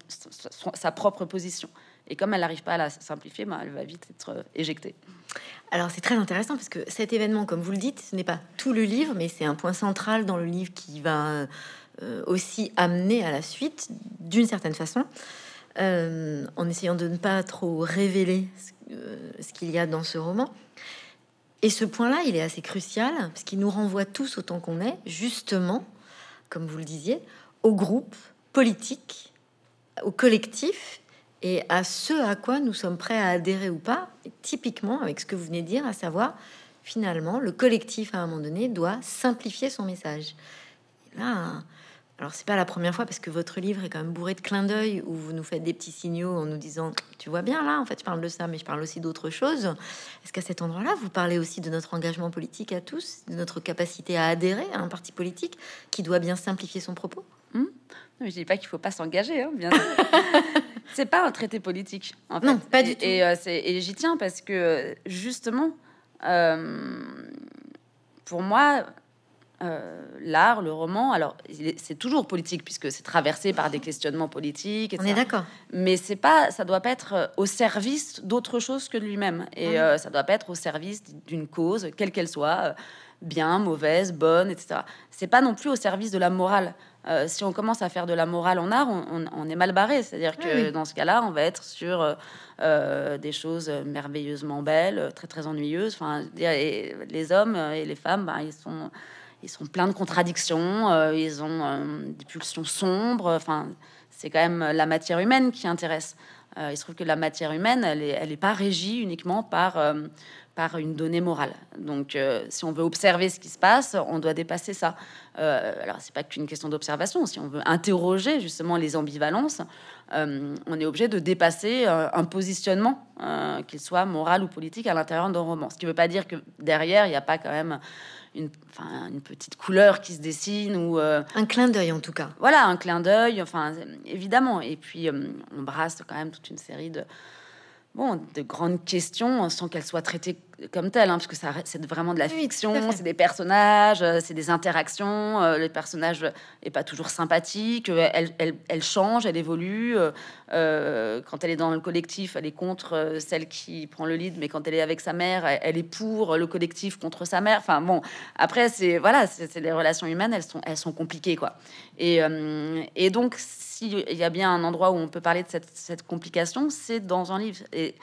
sa propre position. Et comme elle n'arrive pas à la simplifier, ben, elle va vite être euh, éjectée. Alors c'est très intéressant parce que cet événement, comme vous le dites, ce n'est pas tout le livre, mais c'est un point central dans le livre qui va euh, aussi amener à la suite, d'une certaine façon, euh, en essayant de ne pas trop révéler ce, qu'il y a dans ce roman. Et ce point-là, il est assez crucial parce qu'il nous renvoie tous autant qu'on est, justement, comme vous le disiez, au groupe politique, au collectif et à ce à quoi nous sommes prêts à adhérer ou pas, typiquement avec ce que vous venez de dire, à savoir finalement le collectif à un moment donné doit simplifier son message. là, alors c'est pas la première fois parce que votre livre est quand même bourré de clins d'œil où vous nous faites des petits signaux en nous disant tu vois bien là en fait je parle de ça mais je parle aussi d'autres choses. Est-ce qu'à cet endroit-là vous parlez aussi de notre engagement politique à tous, de notre capacité à adhérer à un parti politique qui doit bien simplifier son propos? Hmm? Je dis pas qu'il faut pas s'engager, hein, bien c'est pas un traité politique. En fait. Non, pas du tout. Et, euh, et j'y tiens parce que justement, euh, pour moi, euh, l'art, le roman, alors c'est toujours politique puisque c'est traversé par des questionnements politiques. On est d'accord. Mais c'est pas, ça doit pas être au service d'autre chose que de lui-même et ça doit pas être au service d'une cause, quelle qu'elle soit, bien, mauvaise, bonne, etc. C'est pas non plus au service de la morale. Euh, si on commence à faire de la morale en art, on, est mal barré. C'est-à-dire que dans ce cas-là, on va être sur euh, euh, des choses merveilleusement belles, très très ennuyeuses. Enfin, les hommes et les femmes, ben, ils sont ils sont pleins de contradictions. ils ont des pulsions sombres. Enfin, c'est quand même la matière humaine qui intéresse. il se trouve que la matière humaine, elle n'est elle est pas régie uniquement par par une donnée morale. Donc, euh, si on veut observer ce qui se passe, on doit dépasser ça. Euh, alors, c'est pas qu'une question d'observation. Si on veut interroger justement les ambivalences, euh, on est obligé de dépasser un positionnement, qu'il soit moral ou politique, à l'intérieur d'un roman. Ce qui ne veut pas dire que derrière, il n'y a pas quand même une, une, petite couleur qui se dessine ou un clin d'œil en tout cas. Voilà, un clin d'œil. Enfin, évidemment. Et puis, on brasse quand même toute une série de bon, de grandes questions sans qu'elles soient traitées comme telles, hein, parce que c'est vraiment de la fiction, c'est des personnages, euh, c'est des interactions. Euh, le personnage est pas toujours sympathique, euh, elle, elle, elle change, elle évolue. quand elle est dans le collectif, elle est contre celle qui prend le lead, mais quand elle est avec sa mère, elle, est pour le collectif contre sa mère. Enfin bon, après c'est voilà, c'est les relations humaines, elles sont elles sont compliquées quoi. Et, et donc s'il y a bien un endroit où on peut parler de cette, cette, complication, c'est dans un livre. Et,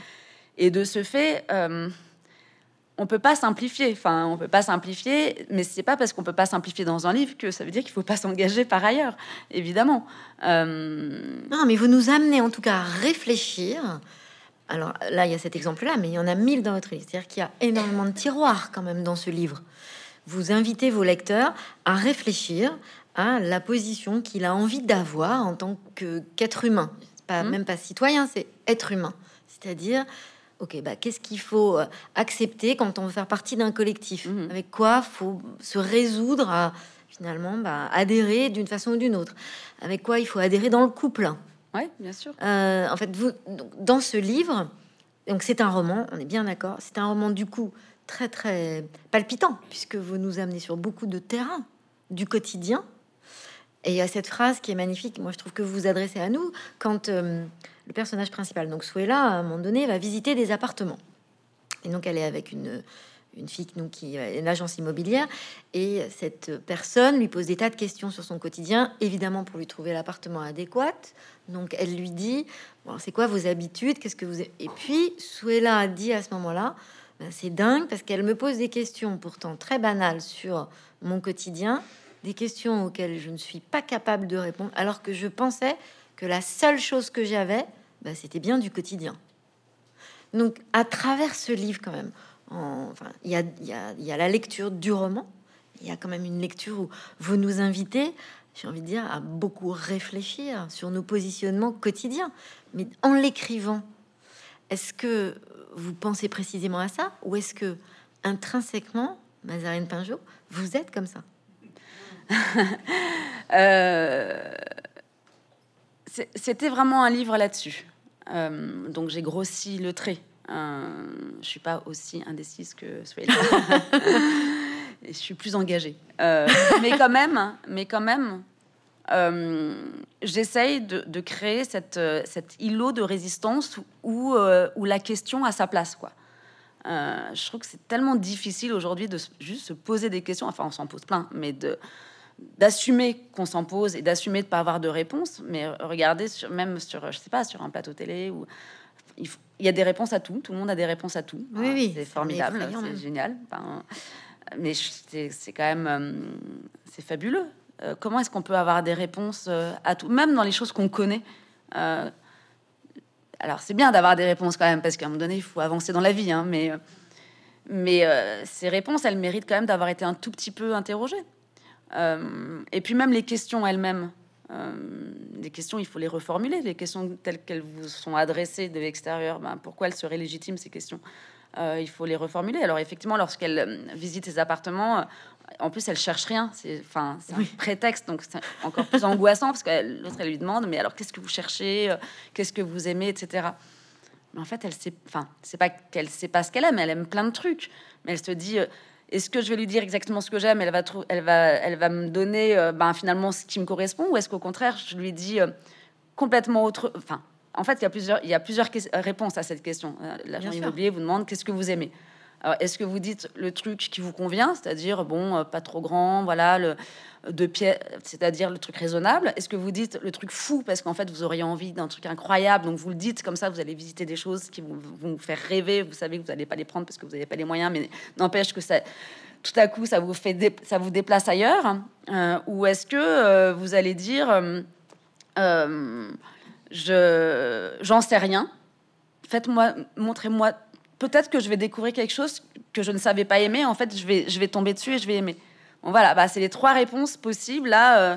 et de ce fait, on peut pas simplifier. Enfin, on peut pas simplifier, mais c'est pas parce qu'on peut pas simplifier dans un livre que ça veut dire qu'il faut pas s'engager par ailleurs, évidemment. Euh, non, mais vous nous amenez en tout cas à réfléchir. Alors là, il y a cet exemple-là, mais il y en a mille dans votre livre. C'est-à-dire qu'il y a énormément de tiroirs quand même dans ce livre. Vous invitez vos lecteurs à réfléchir à la position qu'il a envie d'avoir en tant qu'être humain. Pas, mmh. Même pas citoyen, c'est être humain. C'est-à-dire ok, bah, qu'est-ce qu'il faut euh, accepter quand on veut faire partie d'un collectif mhm. Avec quoi faut se résoudre à finalement bah, adhérer d'une façon ou d'une autre Avec quoi il faut adhérer dans le couple Oui, bien sûr. Euh, en fait, vous, dans ce livre, donc c'est un roman, on est bien d'accord, c'est un roman du coup très très palpitant puisque vous nous amenez sur beaucoup de terrain du quotidien. Et il y a cette phrase qui est magnifique, moi je trouve que vous vous adressez à nous quand euh, le personnage principal, donc Suela, à un moment donné, va visiter des appartements. Et donc, elle est avec une, une fille nous, qui est une agence immobilière. Et cette personne lui pose des tas de questions sur son quotidien, évidemment pour lui trouver l'appartement adéquat. Donc, elle lui dit C'est quoi vos habitudes? Qu'est-ce que vous. Et puis, Suela dit à ce moment-là ben, C'est dingue parce qu'elle me pose des questions pourtant très banales sur mon quotidien, des questions auxquelles je ne suis pas capable de répondre, alors que je pensais que la seule chose que j'avais, bah, c'était bien du quotidien. Donc, à travers ce livre, quand même, enfin, il y a, y, y a la lecture du roman, il y a quand même une lecture où vous nous invitez, j'ai envie de dire, à beaucoup réfléchir sur nos positionnements quotidiens. Mais en l'écrivant, est-ce que vous pensez précisément à ça ou est-ce que intrinsèquement, Mazarine Pinjot, vous êtes comme ça? Euh, C'était vraiment un livre là-dessus. Euh, donc j'ai grossi le trait. Euh, je suis pas aussi indécise que. Et je suis plus engagée. Euh, mais quand même, mais quand même, j'essaye de, créer cette, cet îlot de résistance où, où la question a sa place, quoi. je trouve que c'est tellement difficile aujourd'hui de juste se poser des questions. Enfin, on s'en pose plein, mais de d'assumer qu'on s'en pose et d'assumer de pas avoir de réponse. Mais regardez, sur, même sur, je sais pas, sur un plateau télé ou il, y a des réponses à tout. Tout le monde a des réponses à tout. Oui, oui c'est formidable, c'est génial. mais c'est quand même, euh, c'est fabuleux. Euh, comment est-ce qu'on peut avoir des réponses euh, à tout, même dans les choses qu'on connaît Alors c'est bien d'avoir des réponses quand même, parce qu'à un moment donné, il faut avancer dans la vie. Hein, mais mais ces réponses, elles méritent quand même d'avoir été un tout petit peu interrogées. Euh, et puis même les questions elles-mêmes. Euh, les questions, il faut les reformuler. Les questions telles qu'elles vous sont adressées de l'extérieur, ben, pourquoi elles seraient légitimes ces questions? Euh, Il faut les reformuler. Alors effectivement, lorsqu'elle visite ses appartements, en plus, elle cherche rien. C'est enfin, c'est un prétexte, donc c'est encore plus angoissant parce que l'autre, elle lui demande, mais alors qu'est-ce que vous cherchez Qu'est-ce que vous aimez, etc. Mais en fait, elle sait, enfin, c'est pas qu'elle sait pas ce qu'elle aime. Elle aime plein de trucs, mais elle se dit est-ce que je vais lui dire exactement ce que j'aime? Elle va, elle va, elle va me donner euh, ben, finalement ce qui me correspond, ou est-ce qu'au contraire, je lui dis euh, complètement autre Enfin, en fait, il y a plusieurs, il y a plusieurs réponses à cette question. Euh, l'agent immobilier vous demande qu'est-ce que vous aimez? Est-ce que vous dites le truc qui vous convient, c'est-à-dire bon, pas trop grand, voilà, le de pieds, c'est-à-dire le truc raisonnable? Est-ce que vous dites le truc fou parce qu'en fait vous auriez envie d'un truc incroyable, donc vous le dites comme ça, vous allez visiter des choses qui vont, vous faire rêver. Vous savez que vous n'allez pas les prendre parce que vous n'avez pas les moyens, mais n'empêche que ça, tout à coup, ça vous fait, ça vous déplace ailleurs. Euh, ou est-ce que euh, vous allez dire, euh, je, j'en sais rien. Faites-moi, montrez-moi. Peut-être que je vais découvrir quelque chose que je ne savais pas aimer. En fait, je vais, je vais tomber dessus et je vais aimer voilà, bah, c'est les trois réponses possibles. Là, euh,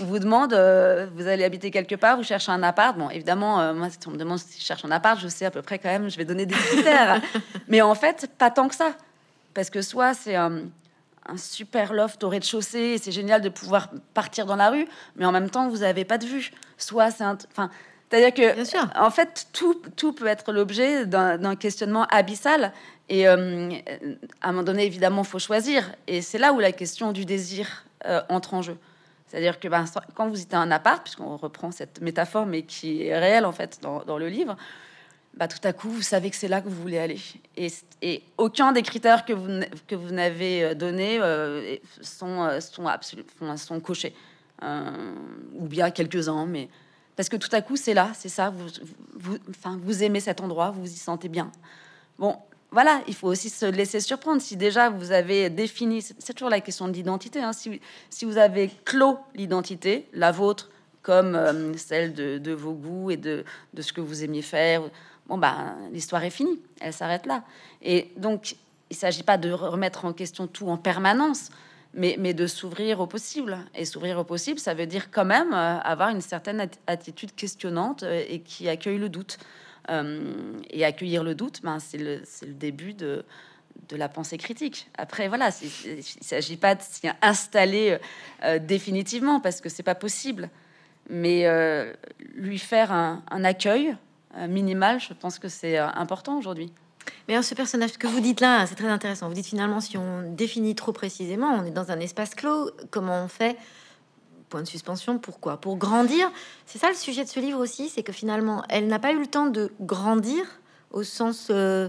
on vous demande, euh, vous allez habiter quelque part, vous cherchez un appart. Bon, évidemment, euh, moi, si on me demande si je cherche un appart, je sais à peu près quand même, je vais donner des critères. Mais en fait, pas tant que ça. Parce que soit c'est un, super loft au rez-de-chaussée, c'est génial de pouvoir partir dans la rue, mais en même temps, vous n'avez pas de vue. Soit c'est un... Enfin, c'est-à-dire que, en fait, tout, tout peut être l'objet d'un questionnement abyssal. Et euh, à un moment donné, évidemment, faut choisir. Et c'est là où la question du désir euh, entre en jeu. C'est-à-dire que ben, quand vous êtes un appart, puisqu'on reprend cette métaphore, mais qui est réelle en fait dans, le livre, bah, tout à coup, vous savez que c'est là que vous voulez aller. Et, et aucun des critères que vous, que vous n'avez euh, donné sont, sont, absolument, sont cochés. ou bien quelques-uns, mais parce que tout à coup, c'est là, c'est ça. Vous, enfin, vous aimez cet endroit, vous vous y sentez bien. Bon, voilà, il faut aussi se laisser surprendre. Si déjà vous avez défini, c'est toujours la question de l'identité, hein. si, si, vous avez clos l'identité, la vôtre, comme euh, celle de, vos goûts et de, de, ce que vous aimiez faire, bon, bah, l'histoire est finie, elle s'arrête là. Et donc, il ne s'agit pas de remettre en question tout en permanence, mais, de s'ouvrir au possible. Et s'ouvrir au possible, ça veut dire quand même euh, avoir une certaine attitude questionnante euh, et qui accueille le doute. Euh, et accueillir le doute, ben, c'est le, le, début de, de la pensée critique. Après, voilà, il ne s'agit pas de s'y installer définitivement parce que c'est pas possible, mais lui faire un, un accueil minimal, je pense que c'est important aujourd'hui. Mais ce personnage que vous dites là, c'est très intéressant. Vous dites finalement, si on définit trop précisément, on est dans un espace clos. Comment on fait? Point de suspension. Pourquoi? Pour grandir. C'est ça le sujet de ce livre aussi, c'est que finalement, elle n'a pas eu le temps de grandir au sens euh,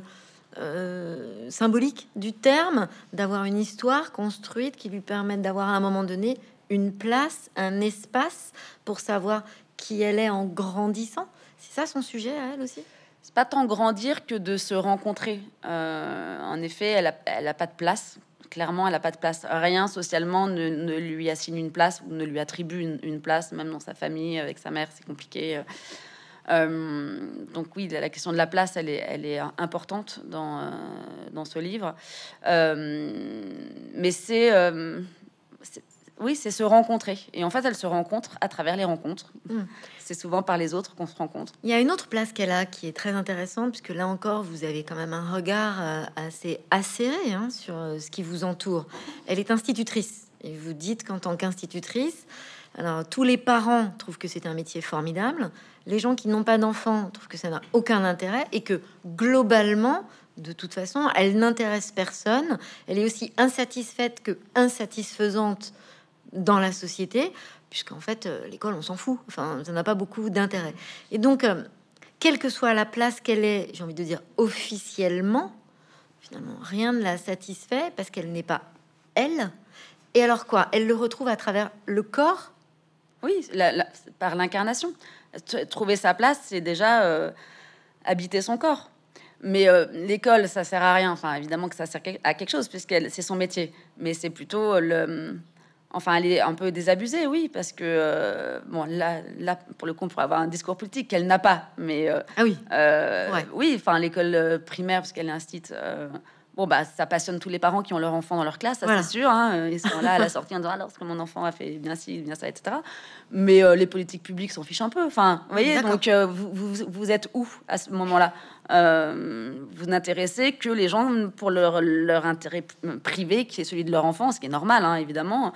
euh, symbolique du terme, d'avoir une histoire construite qui lui permette d'avoir à un moment donné une place, un espace pour savoir qui elle est en grandissant. C'est ça son sujet à elle aussi? C'est pas tant grandir que de se rencontrer. Euh, en effet, elle a, elle a pas de place. Clairement, elle a pas de place. Rien socialement ne, lui assigne une place ou ne lui attribue une, place, même dans sa famille, avec sa mère, c'est compliqué. Euh, donc oui, la question de la place, elle est, elle est importante dans, euh, dans ce livre. mais c'est oui, c'est se rencontrer. Et en fait, elle se rencontre à travers les rencontres. Hmm. C'est souvent par les autres qu'on se rencontre. Il y a une autre place qu'elle a qui est très intéressante, puisque là encore, vous avez quand même un regard euh, assez acéré hein, sur euh, ce qui vous entoure. Elle est institutrice. Et vous dites qu'en tant qu'institutrice, alors tous les parents trouvent que c'est un métier formidable. Les gens qui n'ont pas d'enfants trouvent que ça n'a aucun intérêt et que globalement, de toute façon, elle n'intéresse personne. Elle est aussi insatisfaite que insatisfaisante dans la société, puisqu'en fait, euh, l'école, on s'en fout. Enfin, ça n'a pas beaucoup d'intérêt. Et donc, euh, quelle que soit la place qu'elle est, j'ai envie de dire officiellement, finalement, rien ne la satisfait parce qu'elle n'est pas elle. Et alors quoi? Elle le retrouve à travers le corps? Oui, par l'incarnation. Trouver sa place, c'est déjà euh, habiter son corps. Mais l'école, ça sert à rien. Enfin, évidemment que ça sert à quelque chose, puisqu'elle c'est son métier. Mais c'est plutôt le Enfin, elle est un peu désabusée, oui, parce que euh, bon, là, là, pour le coup, pour avoir un discours politique qu'elle n'a pas, mais euh, ah oui, euh, oui, enfin, l'école primaire, parce qu'elle est instite, bon, bah, ça passionne tous les parents qui ont leur enfant dans leur classe, ça c'est sûr. Hein, ils sont là à la sortie en disant alors que mon enfant a fait bien ci, bien ça, etc. Mais les politiques publiques s'en fichent un peu. Enfin, vous voyez, donc vous, vous, vous, êtes où à ce moment-là? Vous n'intéressez que les gens pour leur, leur intérêt privé, qui est celui de leur enfant, ce qui est normal, hein, évidemment.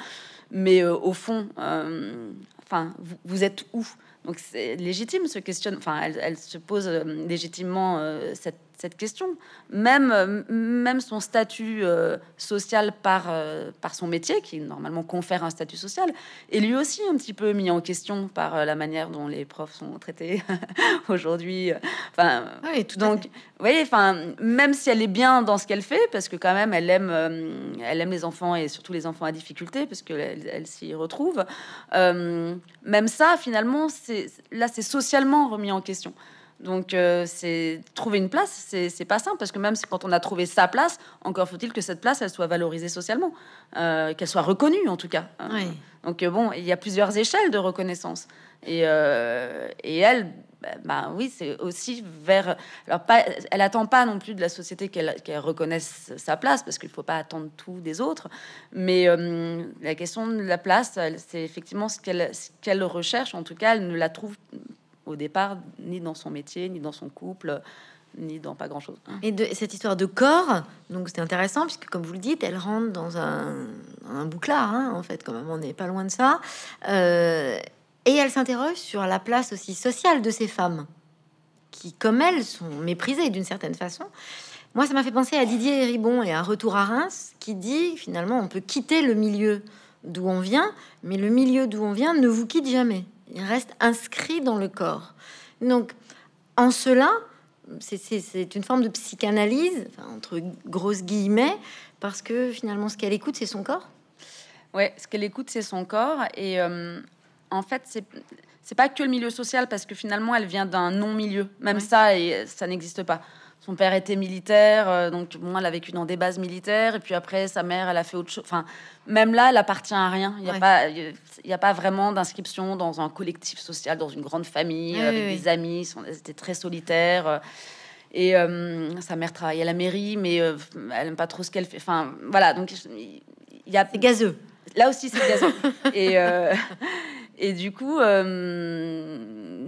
Mais euh, au fond, euh, enfin, vous, êtes où? Donc c'est légitime ce question. Enfin, elle, elle se pose euh, légitimement cette cette question. Même, euh, même son statut euh, social par, euh, par son métier, qui normalement confère un statut social, est lui aussi un petit peu mis en question par la manière dont les profs sont traités aujourd'hui. Enfin, oui, tout donc, vous enfin, même si elle est bien dans ce qu'elle fait, parce que quand même, elle aime, elle aime les enfants et surtout les enfants à difficulté, parce qu'elle elle, s'y retrouve. même ça, finalement, c'est là, c'est socialement remis en question. Donc, euh, c'est trouver une place, c'est pas simple parce que même quand on a trouvé sa place, encore faut-il que cette place elle soit valorisée socialement, euh, qu'elle soit reconnue en tout cas. Oui. Donc, euh, bon, il y a plusieurs échelles de reconnaissance. Et, et elle, bah, oui, c'est aussi vers. Alors, pas, elle attend pas non plus de la société qu'elle reconnaisse sa place parce qu'il faut pas attendre tout des autres. Mais la question de la place, c'est effectivement ce qu'elle recherche. En tout cas, elle ne la trouve au départ, ni dans son métier, ni dans son couple, ni dans pas grand-chose. Et de cette histoire de corps, donc c'est intéressant puisque comme vous le dites, elle rentre dans un, un bouclard, hein, en fait, quand même, on n'est pas loin de ça. Euh, et elle s'interroge sur la place aussi sociale de ces femmes qui, comme elles, sont méprisées d'une certaine façon. Moi, ça m'a fait penser à Didier Ribon et à Retour à Reims, qui dit finalement on peut quitter le milieu d'où on vient, mais le milieu d'où on vient ne vous quitte jamais il reste inscrit dans le corps. Donc, en cela, c'est une forme de psychanalyse, entre grosses guillemets, parce que finalement, ce qu'elle écoute, c'est son corps. Ouais, ce qu'elle écoute, c'est son corps. Et euh, en fait, c'est c'est pas que le milieu social, parce que finalement, elle vient d'un non-milieu. Même ça, et ça n'existe pas. Son père était militaire, euh, donc bon, elle a vécu dans des bases militaires, et puis après, sa mère, elle a fait autre chose. Enfin, même là, elle appartient à rien. Il n'y a, pas, il y a pas vraiment d'inscription dans un collectif social, dans une grande famille, avec des amis. Elle était très solitaire. Et euh, sa mère travaille à la mairie, mais euh, elle n'aime pas trop ce qu'elle fait. Enfin, voilà, donc il y a... C'est gazeux. Là aussi, c'est gazeux. et, et du coup, euh,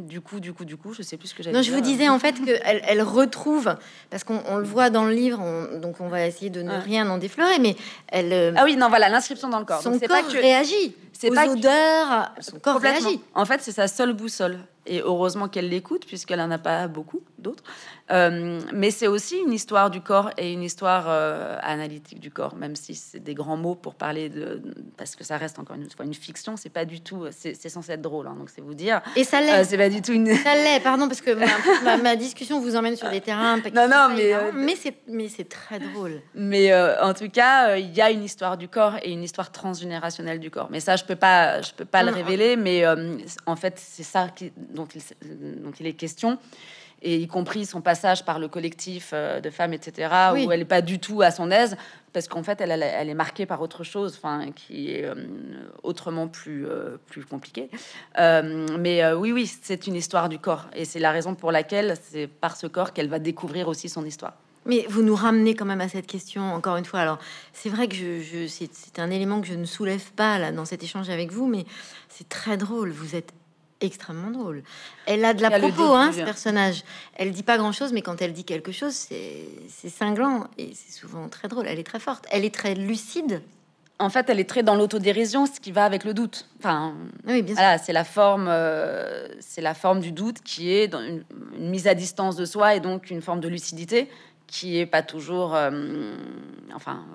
du coup, du coup, du coup, je sais plus ce que j'avais. Non, je vous disais en fait qu'elle elle retrouve, parce qu'on le voit dans le livre, donc on va essayer de ne rien en déflorer, mais elle. Euh, ah oui, non, voilà, l'inscription dans le corps. Son corps pas que... réagit. C'est pas odeurs. Son corps réagit. En fait, c'est sa seule boussole. Et heureusement qu'elle l'écoute, puisqu'elle en a pas beaucoup d'autres. Euh, mais c'est aussi une histoire du corps et une histoire euh, analytique du corps, même si c'est des grands mots pour parler de, parce que ça reste encore une fois une fiction. C'est pas du tout, c'est censé être drôle, hein, donc c'est vous dire. Et ça l'est. Euh, c'est pas du tout une. Ça l'est, pardon, parce que ma, discussion vous emmène sur des terrains. Non, non, mais mais c'est mais c'est très drôle. Mais en tout cas, il y a une histoire du corps et une histoire transgénérationnelle du corps. Mais ça, je peux pas, je peux pas le révéler. Mais en fait, c'est ça qui, dont il, dont il est question et y compris son passage par le collectif euh, de femmes, etc., où elle n'est pas du tout à son aise, parce qu'en fait, elle, elle, est marquée par autre chose, enfin, qui est euh, autrement plus, euh, plus compliqué. mais oui, oui, c'est une histoire du corps, et c'est la raison pour laquelle c'est par ce corps qu'elle va découvrir aussi son histoire. Mais vous nous ramenez quand même à cette question, encore une fois. Alors, c'est vrai que je, je c'est un élément que je ne soulève pas là dans cet échange avec vous, mais c'est très drôle. Vous êtes extrêmement drôle. Elle a de la propos, hein, ce personnage. Elle dit pas grand-chose, mais quand elle dit quelque chose, c'est cinglant et c'est souvent très drôle. Elle est très forte. Elle est très lucide. En fait, elle est très dans l'autodérision, ce qui va avec le doute. Enfin, oui, c'est la forme, euh, c'est la forme du doute qui est dans une, mise à distance de soi et donc une forme de lucidité qui est pas toujours, euh, enfin,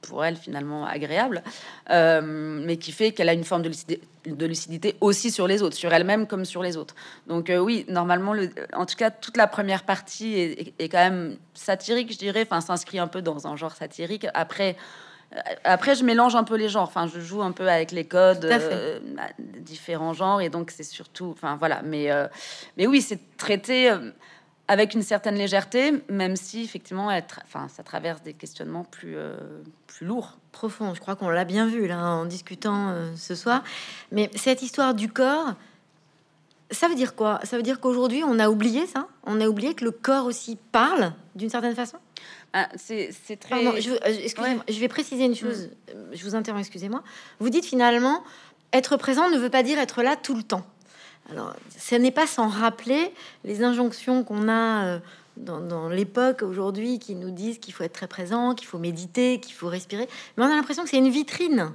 pour elle finalement agréable, euh, mais qui fait qu'elle a une forme de lucidité, de lucidité, aussi sur les autres, sur elle-même comme sur les autres. Donc euh, oui, normalement, le, en tout cas, toute la première partie est, est, quand même satirique, je dirais, enfin s'inscrit un peu dans un genre satirique. Après, euh, après, je mélange un peu les genres. Enfin, je joue un peu avec les codes, différents genres, et donc c'est surtout, enfin voilà. Mais mais oui, c'est traité avec une certaine légèreté, même si effectivement, elle enfin, ça traverse des questionnements plus, euh, plus lourds. Profonds, je crois qu'on l'a bien vu là en discutant euh, ce soir. Mais cette histoire du corps, ça veut dire quoi? Ça veut dire qu'aujourd'hui, on a oublié ça? On a oublié que le corps aussi parle d'une certaine façon? Ah, C'est très... je, euh, je vais préciser une chose. Mm. Je vous interromps, excusez-moi. Vous dites finalement, être présent ne veut pas dire être là tout le temps. Alors, ce n'est pas sans rappeler les injonctions qu'on a euh, dans, l'époque aujourd'hui qui nous disent qu'il faut être très présent, qu'il faut méditer, qu'il faut respirer. Mais on a l'impression que c'est une vitrine.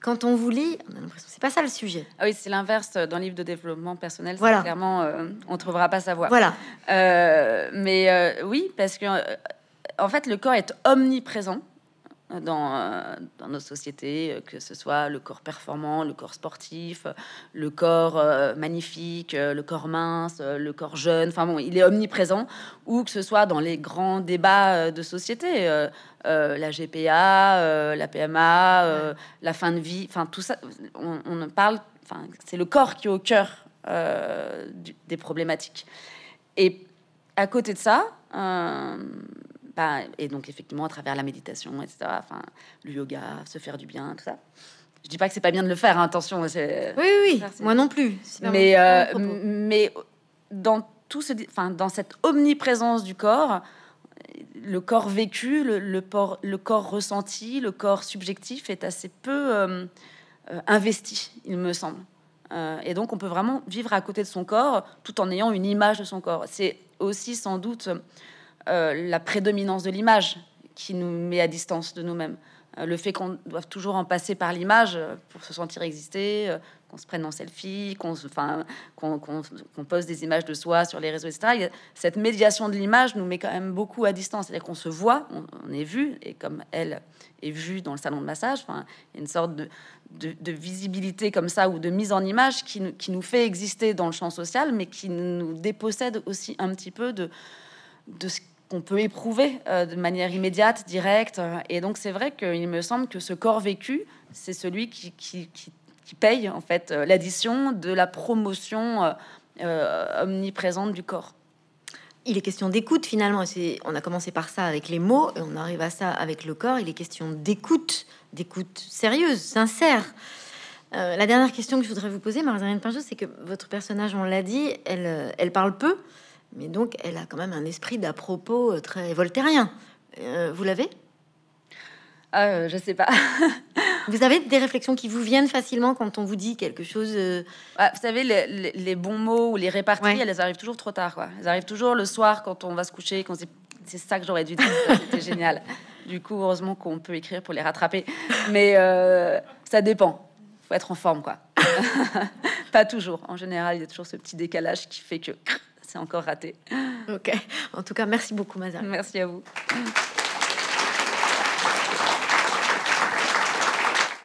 Quand on vous lit, on a l'impression c'est pas ça le sujet. Ah oui, c'est l'inverse dans le livre de développement personnel. Voilà. Clairement, euh, on trouvera pas savoir. Voilà. Euh, mais oui, parce que en fait, le corps est omniprésent dans, euh, dans, nos sociétés, euh, que ce soit le corps performant, le corps sportif, le corps euh, magnifique, le corps mince, le corps jeune, enfin bon, il est omniprésent, ou que ce soit dans les grands débats de société, la GPA, la PMA, la fin de vie, enfin tout ça, on, on parle, enfin c'est le corps qui est au cœur des problématiques. Et à côté de ça, et donc effectivement à travers la méditation, etc. Enfin, le yoga, se faire du bien, tout ça. Je dis pas que c'est pas bien de le faire, hein, attention. Oui, oui, moi non plus. Mais, euh, mais dans tout ce, enfin, dans cette omniprésence du corps, le corps vécu, le, le, le corps ressenti, le corps subjectif est assez peu euh, euh, investi, il me semble. et donc, on peut vraiment vivre à côté de son corps tout en ayant une image de son corps. C'est aussi sans doute euh, la prédominance de l'image qui nous met à distance de nous-mêmes. Euh, le fait qu'on doive toujours en passer par l'image euh, pour se sentir exister, qu'on se prenne en selfie, qu'on qu'on pose des images de soi sur les réseaux, etc. cette médiation de l'image nous met quand même beaucoup à distance. C'est-à-dire qu'on se voit, on, est vu, et comme elle est vue dans le salon de massage, il y a une sorte de, visibilité comme ça ou de mise en image qui, qui nous fait exister dans le champ social, mais qui nous dépossède aussi un petit peu de, de ce qu'on peut éprouver euh, de manière immédiate, directe. Et donc c'est vrai qu'il me semble que ce corps vécu, c'est celui qui, paye en fait euh, l'addition de la promotion euh, omniprésente du corps. il est question d'écoute finalement. On a commencé par ça avec les mots et on arrive à ça avec le corps. Il est question d'écoute, d'écoute sérieuse, sincère. La dernière question que je voudrais vous poser, Marie-Hélène Pinjot, c'est que votre personnage, on l'a dit, elle parle peu, mais donc elle a quand même un esprit d'à propos euh, très voltairien. vous l'avez? Ah, Je sais pas. vous avez des réflexions qui vous viennent facilement quand on vous dit quelque chose ah, Vous savez, les, bons mots ou les réparties, elles arrivent toujours trop tard. Quoi. Elles arrivent toujours le soir quand on va se coucher, quand c'est ça que j'aurais dû dire. C'était génial. Du coup, heureusement qu'on peut écrire pour les rattraper. Mais ça dépend faut être en forme, quoi. pas toujours. En général, il y a toujours ce petit décalage qui fait que c'est encore raté. Ok. En tout cas, merci beaucoup, Mazar. Merci à vous.